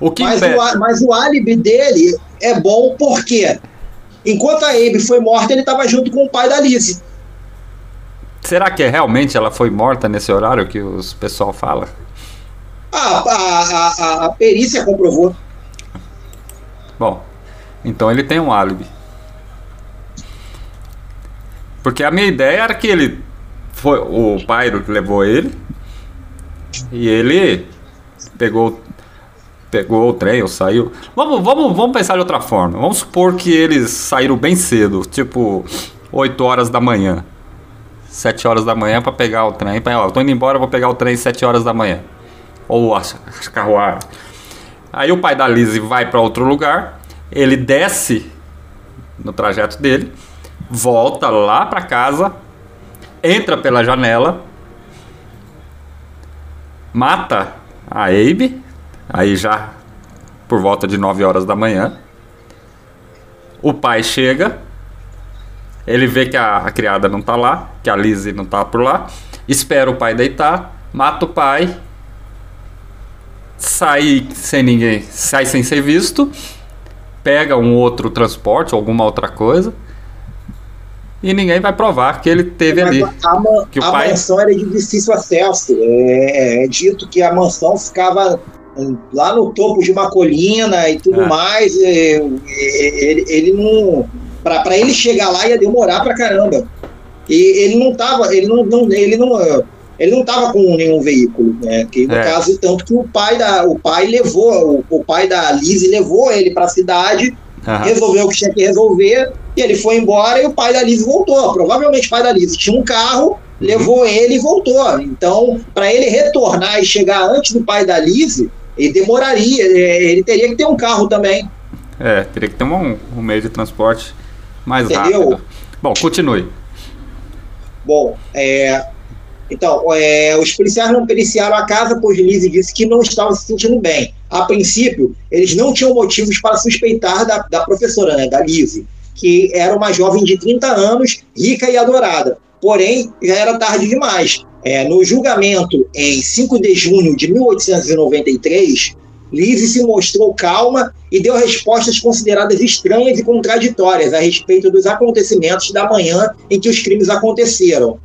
O que Mas impede- o, mas o álibi dele é bom porque, enquanto a Abe foi morta, ele estava junto com o pai da Lizzie. Será que realmente ela foi morta nesse horário que os pessoal fala? A, a, a, a, perícia comprovou. Bom, então ele tem um álibi. Porque a minha ideia era que ele foi o pai levou ele e ele pegou pegou o trem ou saiu. Vamos, vamos, vamos pensar de outra forma. Vamos supor que eles saíram bem cedo, tipo 8 horas da manhã. 7 horas da manhã para pegar o trem. Pra, ó, tô indo embora, vou pegar o trem 7 horas da manhã. Ou a a carruagem. Aí o pai da Lizzie vai para outro lugar, ele desce no trajeto dele, volta lá para casa, entra pela janela, mata a Abe, aí já por volta de 9 horas da manhã. O pai chega, ele vê que a, a criada não tá lá, que a Lizzie não tá por lá, espera o pai deitar, mata o pai sai sem ninguém, sai sem ser visto, pega um outro transporte, alguma outra coisa, e ninguém vai provar que ele teve ali. Mas a, ma- Que o a pai- mansão era de difícil acesso. É, é dito que a mansão ficava hum, lá no topo de uma colina e tudo mais. é, é, ele, ele não. Para ele chegar lá ia demorar pra caramba. E ele não tava. Ele não, não- ele não. Ele não estava com nenhum veículo, né? Que no É. caso, tanto que o pai da, o pai levou, o, o pai da Lizzie levou ele para a cidade Aham. resolveu o que tinha que resolver, e ele foi embora e o pai da Liz voltou. Provavelmente o pai da Liz tinha um carro, levou ele e voltou. Então, para ele retornar e chegar antes do pai da Liz, ele demoraria, é, ele teria que ter um carro também. É, teria que ter um, um meio de transporte mais Entendeu? rápido. Bom, continue. Bom, é, então, é, os policiais não periciaram a casa, pois Lizzie disse que não estava se sentindo bem. A princípio, eles não tinham motivos para suspeitar da, da professora, né, da Lizzie, que era uma jovem de 30 anos, rica e adorada. Porém, já era tarde demais. É, no julgamento, em 5 de junho de 1893, Lizzie se mostrou calma e deu respostas consideradas estranhas e contraditórias a respeito dos acontecimentos da manhã em que os crimes aconteceram.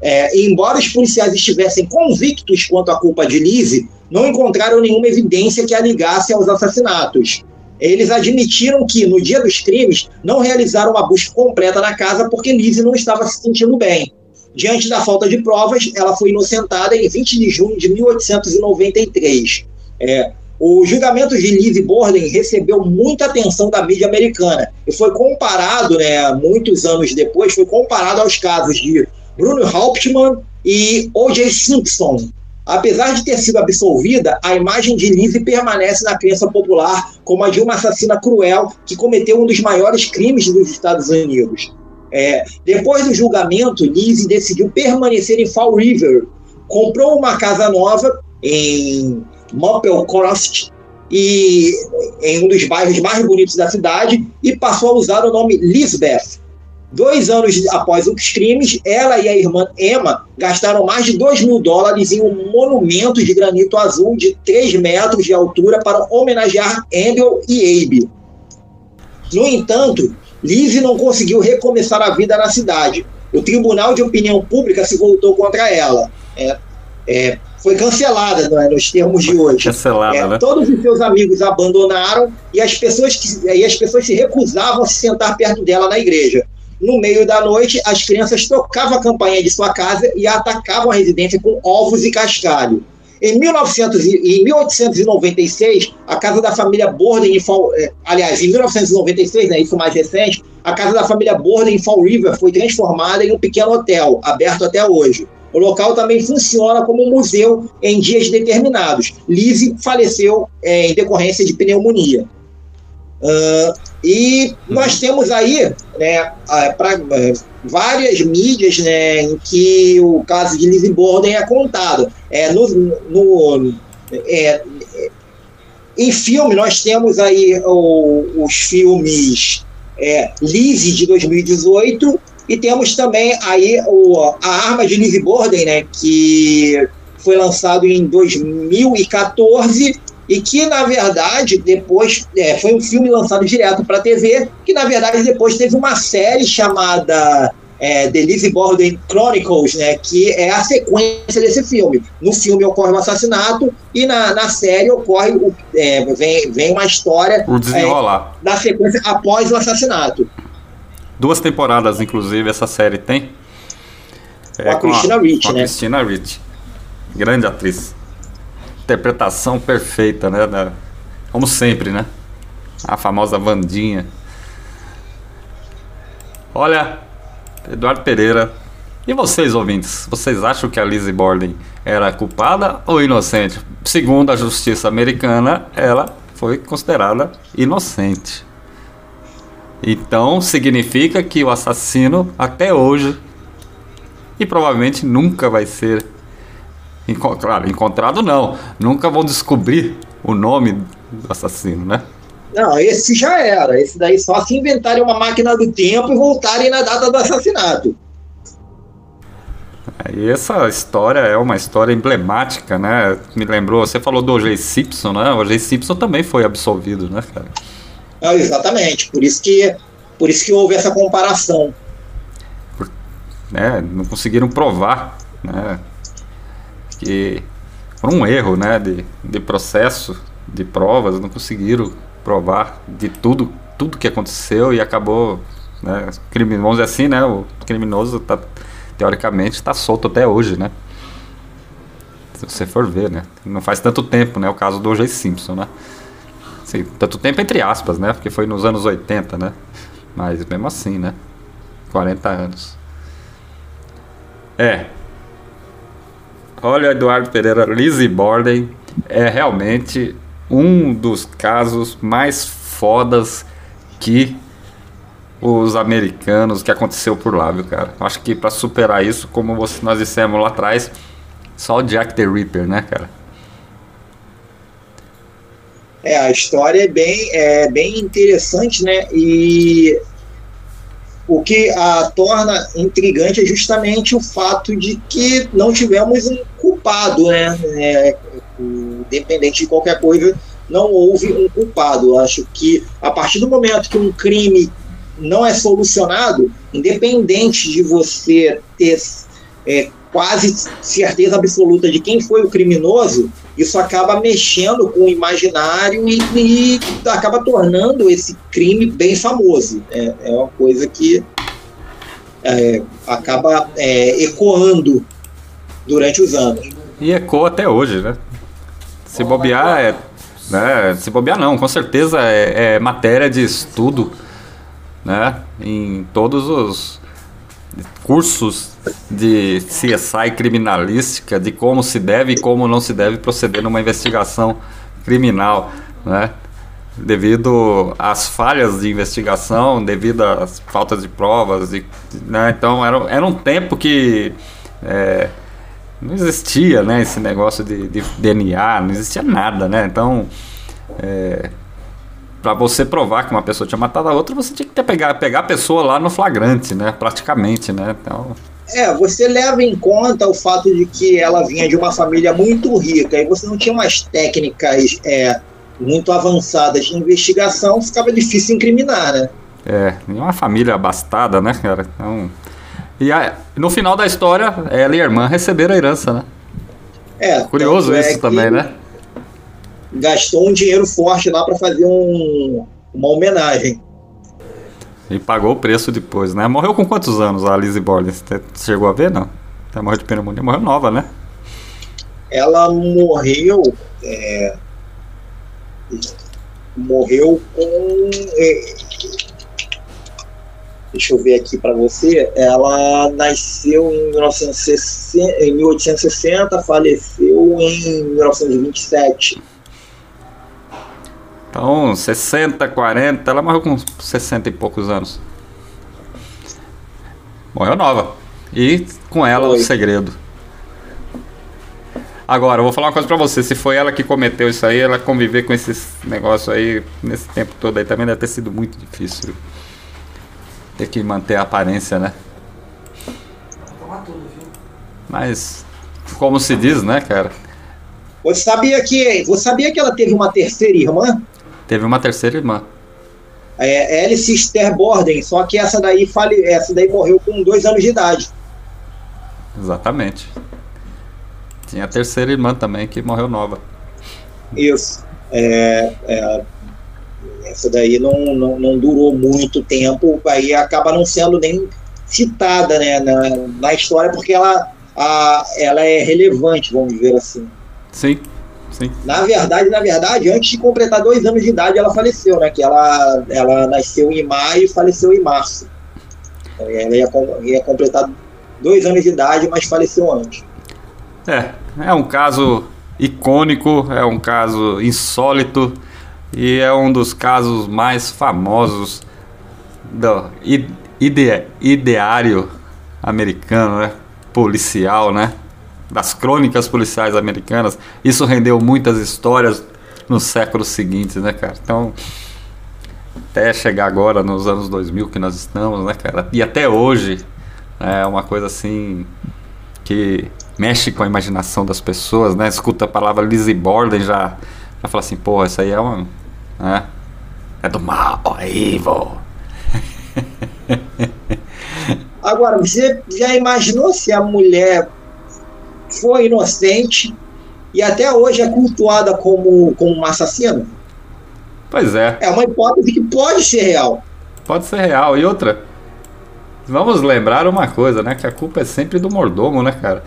É, embora os policiais estivessem convictos quanto à culpa de Lizzie, não encontraram nenhuma evidência que a ligasse aos assassinatos. Eles admitiram que, no dia dos crimes, não realizaram uma busca completa na casa porque Lizzie não estava se sentindo bem. Diante da falta de provas, ela foi inocentada em 20 de junho de 1893. É, o julgamento de Lizzie Borden recebeu muita atenção da mídia americana e foi comparado, né, muitos anos depois, foi comparado aos casos de Bruno Hauptmann e O.J. Simpson. Apesar de ter sido absolvida, a imagem de Lizzie permanece na crença popular como a de uma assassina cruel que cometeu um dos maiores crimes dos Estados Unidos. É, depois do julgamento, Lizzie decidiu permanecer em Fall River, comprou uma casa nova em Maplecroft e em um dos bairros mais bonitos da cidade e passou a usar o nome Lisbeth. Dois anos após os crimes, ela e a irmã Emma gastaram mais de 2 mil dólares em um monumento de granito azul de 3 metros de altura para homenagear Andrew e Abe. No entanto, Lizzie não conseguiu recomeçar a vida na cidade. o Tribunal de Opinião Pública se voltou contra ela. É, é, foi cancelada é, nos termos de hoje. Cancelada, é, né? Todos os seus amigos abandonaram e as pessoas que, e as pessoas se recusavam a se sentar perto dela na igreja. No meio da noite, as crianças tocavam a campainha de sua casa e atacavam a residência com ovos e cascalho. Em, 1900, em 1896, a casa da família Borden, em Fall, eh, aliás, em 1996, né, isso mais recente, a casa da família Borden em Fall River foi transformada em um pequeno hotel, aberto até hoje. O local também funciona como um museu em dias determinados. Lizzie faleceu é, em decorrência de pneumonia. Uh, e nós temos aí né, pra, é, várias mídias né, em que o caso de Lizzie Borden é contado. É, no, no é, em filme, nós temos aí o, os filmes é, de 2018 e temos também aí o, a Arma de Lizzie Borden, né, que foi lançado em 2014 e que na verdade depois é, foi um filme lançado direto para TV, que na verdade depois teve uma série chamada é, The Lizzie Borden Chronicles, né, que é a sequência desse filme. No filme ocorre um assassinato e na, na série ocorre o, é, vem, vem uma história o desenrolar. É, da sequência após o assassinato. Duas temporadas, inclusive, essa série tem. É, com a Christina Ricci, com né? A Christina Ricci. Grande atriz interpretação perfeita, né? Da, como sempre, né? A famosa Vandinha. Olha, Eduardo Pereira. E vocês, ouvintes? Vocês acham que a Lizzie Borden era culpada ou inocente? Segundo a justiça americana, ela foi considerada inocente. Então significa que o assassino, até hoje, e provavelmente nunca vai ser Claro, encontrado não. Nunca vão descobrir o nome do assassino, né? Não, esse já era. Esse daí só se inventarem uma máquina do tempo e voltarem na data do assassinato. E essa história é uma história emblemática, né? Me lembrou, você falou do O.J. Simpson, né? O O.J. Simpson também foi absolvido, né, cara? Ah, exatamente. Por isso que, por isso que houve essa comparação. Por, né, não conseguiram provar, né? que por um erro né, de, de processo, de provas, não conseguiram provar de tudo, tudo que aconteceu e acabou, né, criminoso, dizer assim, né, o criminoso tá, teoricamente está solto até hoje, né? Se você for ver, né? Não faz tanto tempo, né? O caso do O.J. Simpson, né? Assim, tanto tempo entre aspas, né? Porque foi nos anos 80, né? Mas mesmo assim, né? 40 anos. É, Olha, Eduardo Pereira, Lizzie Borden é realmente um dos casos mais fodas que os americanos que aconteceu por lá, viu, cara? Acho que para superar isso, como nós dissemos lá atrás, só o Jack the Ripper, né, cara? É, a história é bem, é bem interessante, né? E o que a torna intrigante é justamente o fato de que não tivemos um culpado, né? É, independente de qualquer coisa, não houve um culpado. Eu acho que a partir do momento que um crime não é solucionado, independente de você ter é, quase certeza absoluta de quem foi o criminoso, isso acaba mexendo com o imaginário e, e acaba tornando esse crime bem famoso. É, é uma coisa que é, acaba é, ecoando durante os anos. E ecoa até hoje, né? Se bobear, é, né? Se bobear não, com certeza é, é matéria de estudo, né? Em todos os cursos de CSI criminalística, de como se deve e como não se deve proceder numa investigação criminal, né? Devido às falhas de investigação, devido às faltas de provas, e, né? então era, era um tempo que é, não existia, né? Esse negócio de, de, DNA, não existia nada, né? Então é, para você provar que uma pessoa tinha matado a outra, você tinha que ter, pegar, pegar a pessoa lá no flagrante, né? Praticamente, né? Então... É, você leva em conta o fato de que ela vinha de uma família muito rica e você não tinha umas técnicas é, muito avançadas de investigação, ficava difícil incriminar, né? É, uma família abastada, né, cara? Então... E a- no final da história, ela e a irmã receberam a herança, né? É, Curioso é isso que também, né? Gastou um dinheiro forte lá para fazer um, uma homenagem. E pagou o preço depois, né? Morreu com quantos anos a Lizzie Borden? Você chegou a ver, não? Ela morreu de pneumonia. Morreu nova, né? Ela morreu. é, morreu com. é, deixa eu ver aqui para você. Ela nasceu em, 1960, em 1860, faleceu em 1927. Então, 60, 40, ela morreu com 60 e poucos anos. Morreu nova. E com ela Foi. o segredo. Agora, eu vou falar uma coisa pra você. Se foi ela que cometeu isso aí, ela conviver com esses negócios aí nesse tempo todo aí também deve ter sido muito difícil. Ter que manter a aparência, né? Mas, como se diz, né, cara? Você sabia que você sabia que ela teve uma terceira irmã? Teve uma terceira irmã. É, Alice Esther Borden, só que essa daí fale, essa daí morreu com dois anos de idade. Exatamente. Tinha a terceira irmã também que morreu nova. Isso. É, é, essa daí não, não, não durou muito tempo, aí acaba não sendo nem citada né, na, na história, porque ela, a, ela é relevante, vamos dizer assim. Sim, sim. Na verdade, na verdade, antes de completar dois anos de idade, ela faleceu, né? Que ela, ela nasceu em maio e faleceu em março. Ela ia, ia completar dois anos de idade, mas faleceu antes. É, é um caso icônico, é um caso insólito e é um dos casos mais famosos do ide- ideário americano, né? Policial, né? Das crônicas policiais americanas. Isso rendeu muitas histórias nos séculos seguintes, né, cara? Então, até chegar agora nos anos 2000 que nós estamos, né, cara? E até hoje é uma coisa assim que mexe com a imaginação das pessoas, né? Escuta a palavra Lizzie Borden já, já fala assim, pô, isso aí é uma, né? É do mal, é evil. (laughs) Agora, você já imaginou se a mulher foi inocente e até hoje é cultuada como, como uma assassina? Pois é, É uma hipótese que pode ser real. pode ser real. E outra, vamos lembrar uma coisa, né? Que a culpa é sempre do mordomo, né, cara?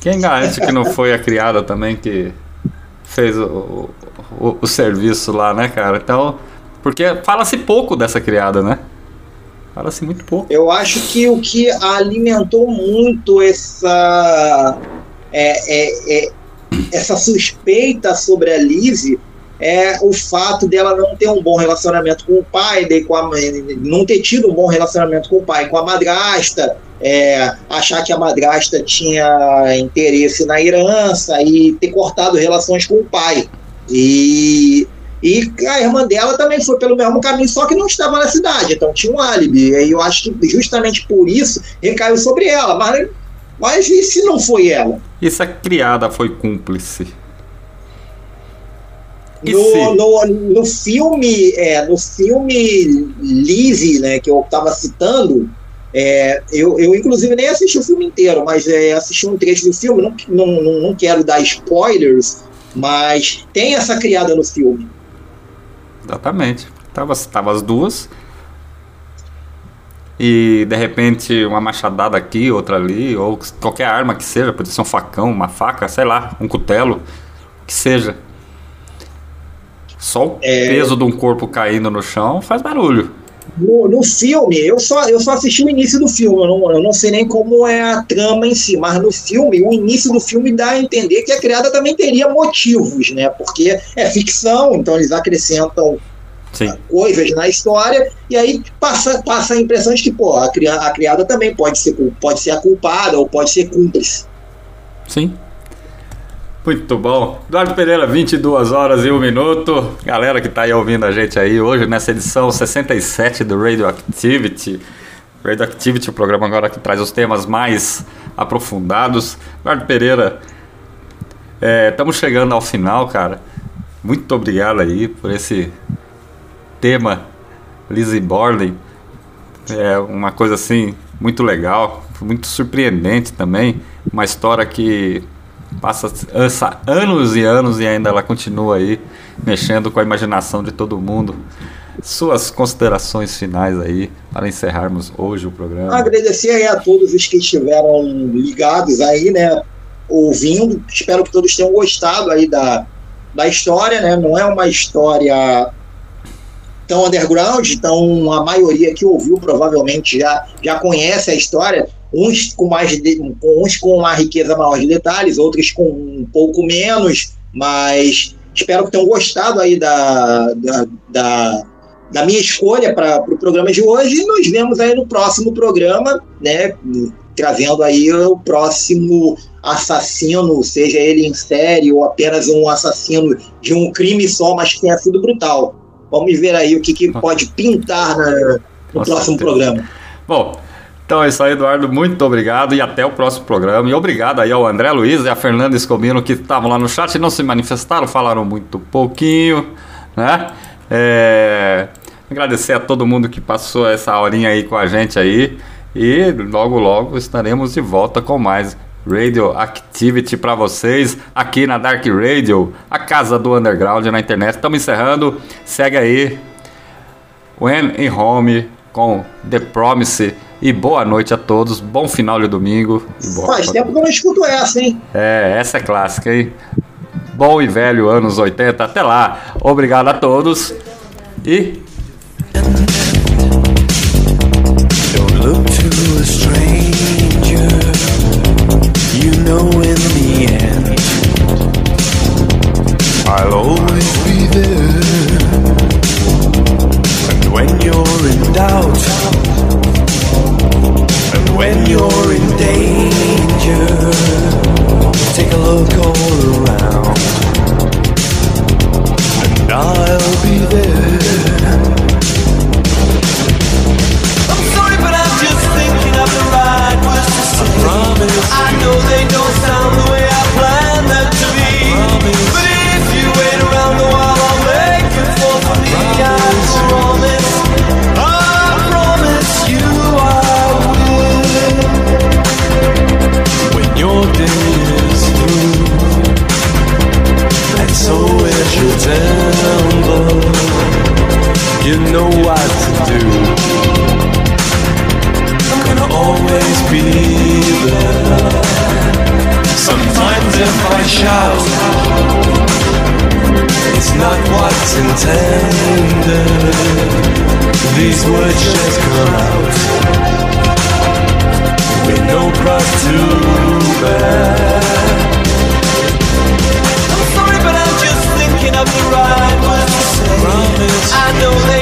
Quem garante que não foi a criada também que fez o, o, o serviço lá, né, cara? Então, porque fala-se pouco dessa criada, né? Fala-se muito pouco. Eu acho que o que alimentou muito essa é, é, é, essa suspeita sobre a Lizzie é o fato dela não ter um bom relacionamento com o pai, de, com a, não ter tido um bom relacionamento com o pai, com a madrasta, é, achar que a madrasta tinha interesse na herança e ter cortado relações com o pai. E, e a irmã dela também foi pelo mesmo caminho, só que não estava na cidade, então tinha um álibi. E eu acho que justamente por isso recaiu sobre ela. Mas, mas e se não foi ela? E se a criada foi cúmplice? No, no, no filme, é, no filme Lizzie, né, que eu estava citando, é, eu, eu inclusive nem assisti o filme inteiro, mas é, assisti um trecho do filme, não, não, não, não quero dar spoilers, mas tem essa criada no filme. Exatamente. Tava, tava as duas. E de repente uma machadada aqui, outra ali, ou qualquer arma que seja, pode ser um facão, uma faca, sei lá, um cutelo, que seja. Só o É. peso de um corpo caindo no chão faz barulho. No, no filme, eu só, eu só assisti o início do filme, eu não, eu não sei nem como é a trama em si, mas no filme, o início do filme dá a entender que a criada também teria motivos, né? Porque é ficção, então eles acrescentam Sim. coisas na história, e aí passa, passa a impressão de que, pô, a, cria- a criada também pode ser, pode ser a culpada ou pode ser cúmplice. Sim. Muito bom. Eduardo Pereira, 22 horas e 1 minuto. Galera que tá aí ouvindo a gente aí hoje nessa edição 67 do Radioactivity. Radioactivity, o programa agora que traz os temas mais aprofundados. Eduardo Pereira, estamos chegando ao final, cara. Muito obrigado aí por esse tema Lizzie Borden. É uma coisa assim muito legal. muito surpreendente também. Uma história que passa anos e anos e ainda ela continua aí mexendo com a imaginação de todo mundo. Suas considerações finais aí para encerrarmos hoje o programa. Agradecer a todos os que estiveram ligados aí, né? Ouvindo. Espero que todos tenham gostado aí da, da história, né? Não é uma história tão underground, então a maioria que ouviu provavelmente já, já conhece a história, uns com mais de, uns com uma riqueza maior de detalhes, outros com um pouco menos, mas espero que tenham gostado aí da, da, da da minha escolha para o pro programa de hoje e nos vemos aí no próximo programa, né? Trazendo aí o próximo assassino, seja ele em série ou apenas um assassino de um crime só, mas que tenha sido brutal. Vamos ver aí o que, que pode pintar na, no próximo certeza. programa. Bom, então é isso aí, Eduardo. Muito obrigado e até o próximo programa. E obrigado aí ao André Luiz e a Fernanda Escobino que estavam lá no chat e não se manifestaram, falaram muito pouquinho, né? É... Agradecer a todo mundo que passou essa horinha aí com a gente aí. E logo, logo estaremos de volta com mais Radio Activity para vocês aqui na Dark Radio, a casa do underground na internet. Estamos encerrando. Segue aí. When in Home com The Promise. E boa noite a todos. Bom final de domingo. Faz tempo que eu não escuto essa, hein? É, essa é clássica, hein? Bom e velho anos 80. Até lá. Obrigado a todos. E know in the end, I'll always be there. And when you're in doubt, and when you're in danger, take a look all around, and I'll I know they don't sound the way I planned them to be. But if you wait around a while, I'll make fall for me. I promise, I promise you I will. When your day is through, and so is your temper, you know what to do always be there. Sometimes if I shout, it's not what's intended. These words just come out with no cross to bear. I'm sorry, but I'm just thinking of the right words to say. Promise. I know they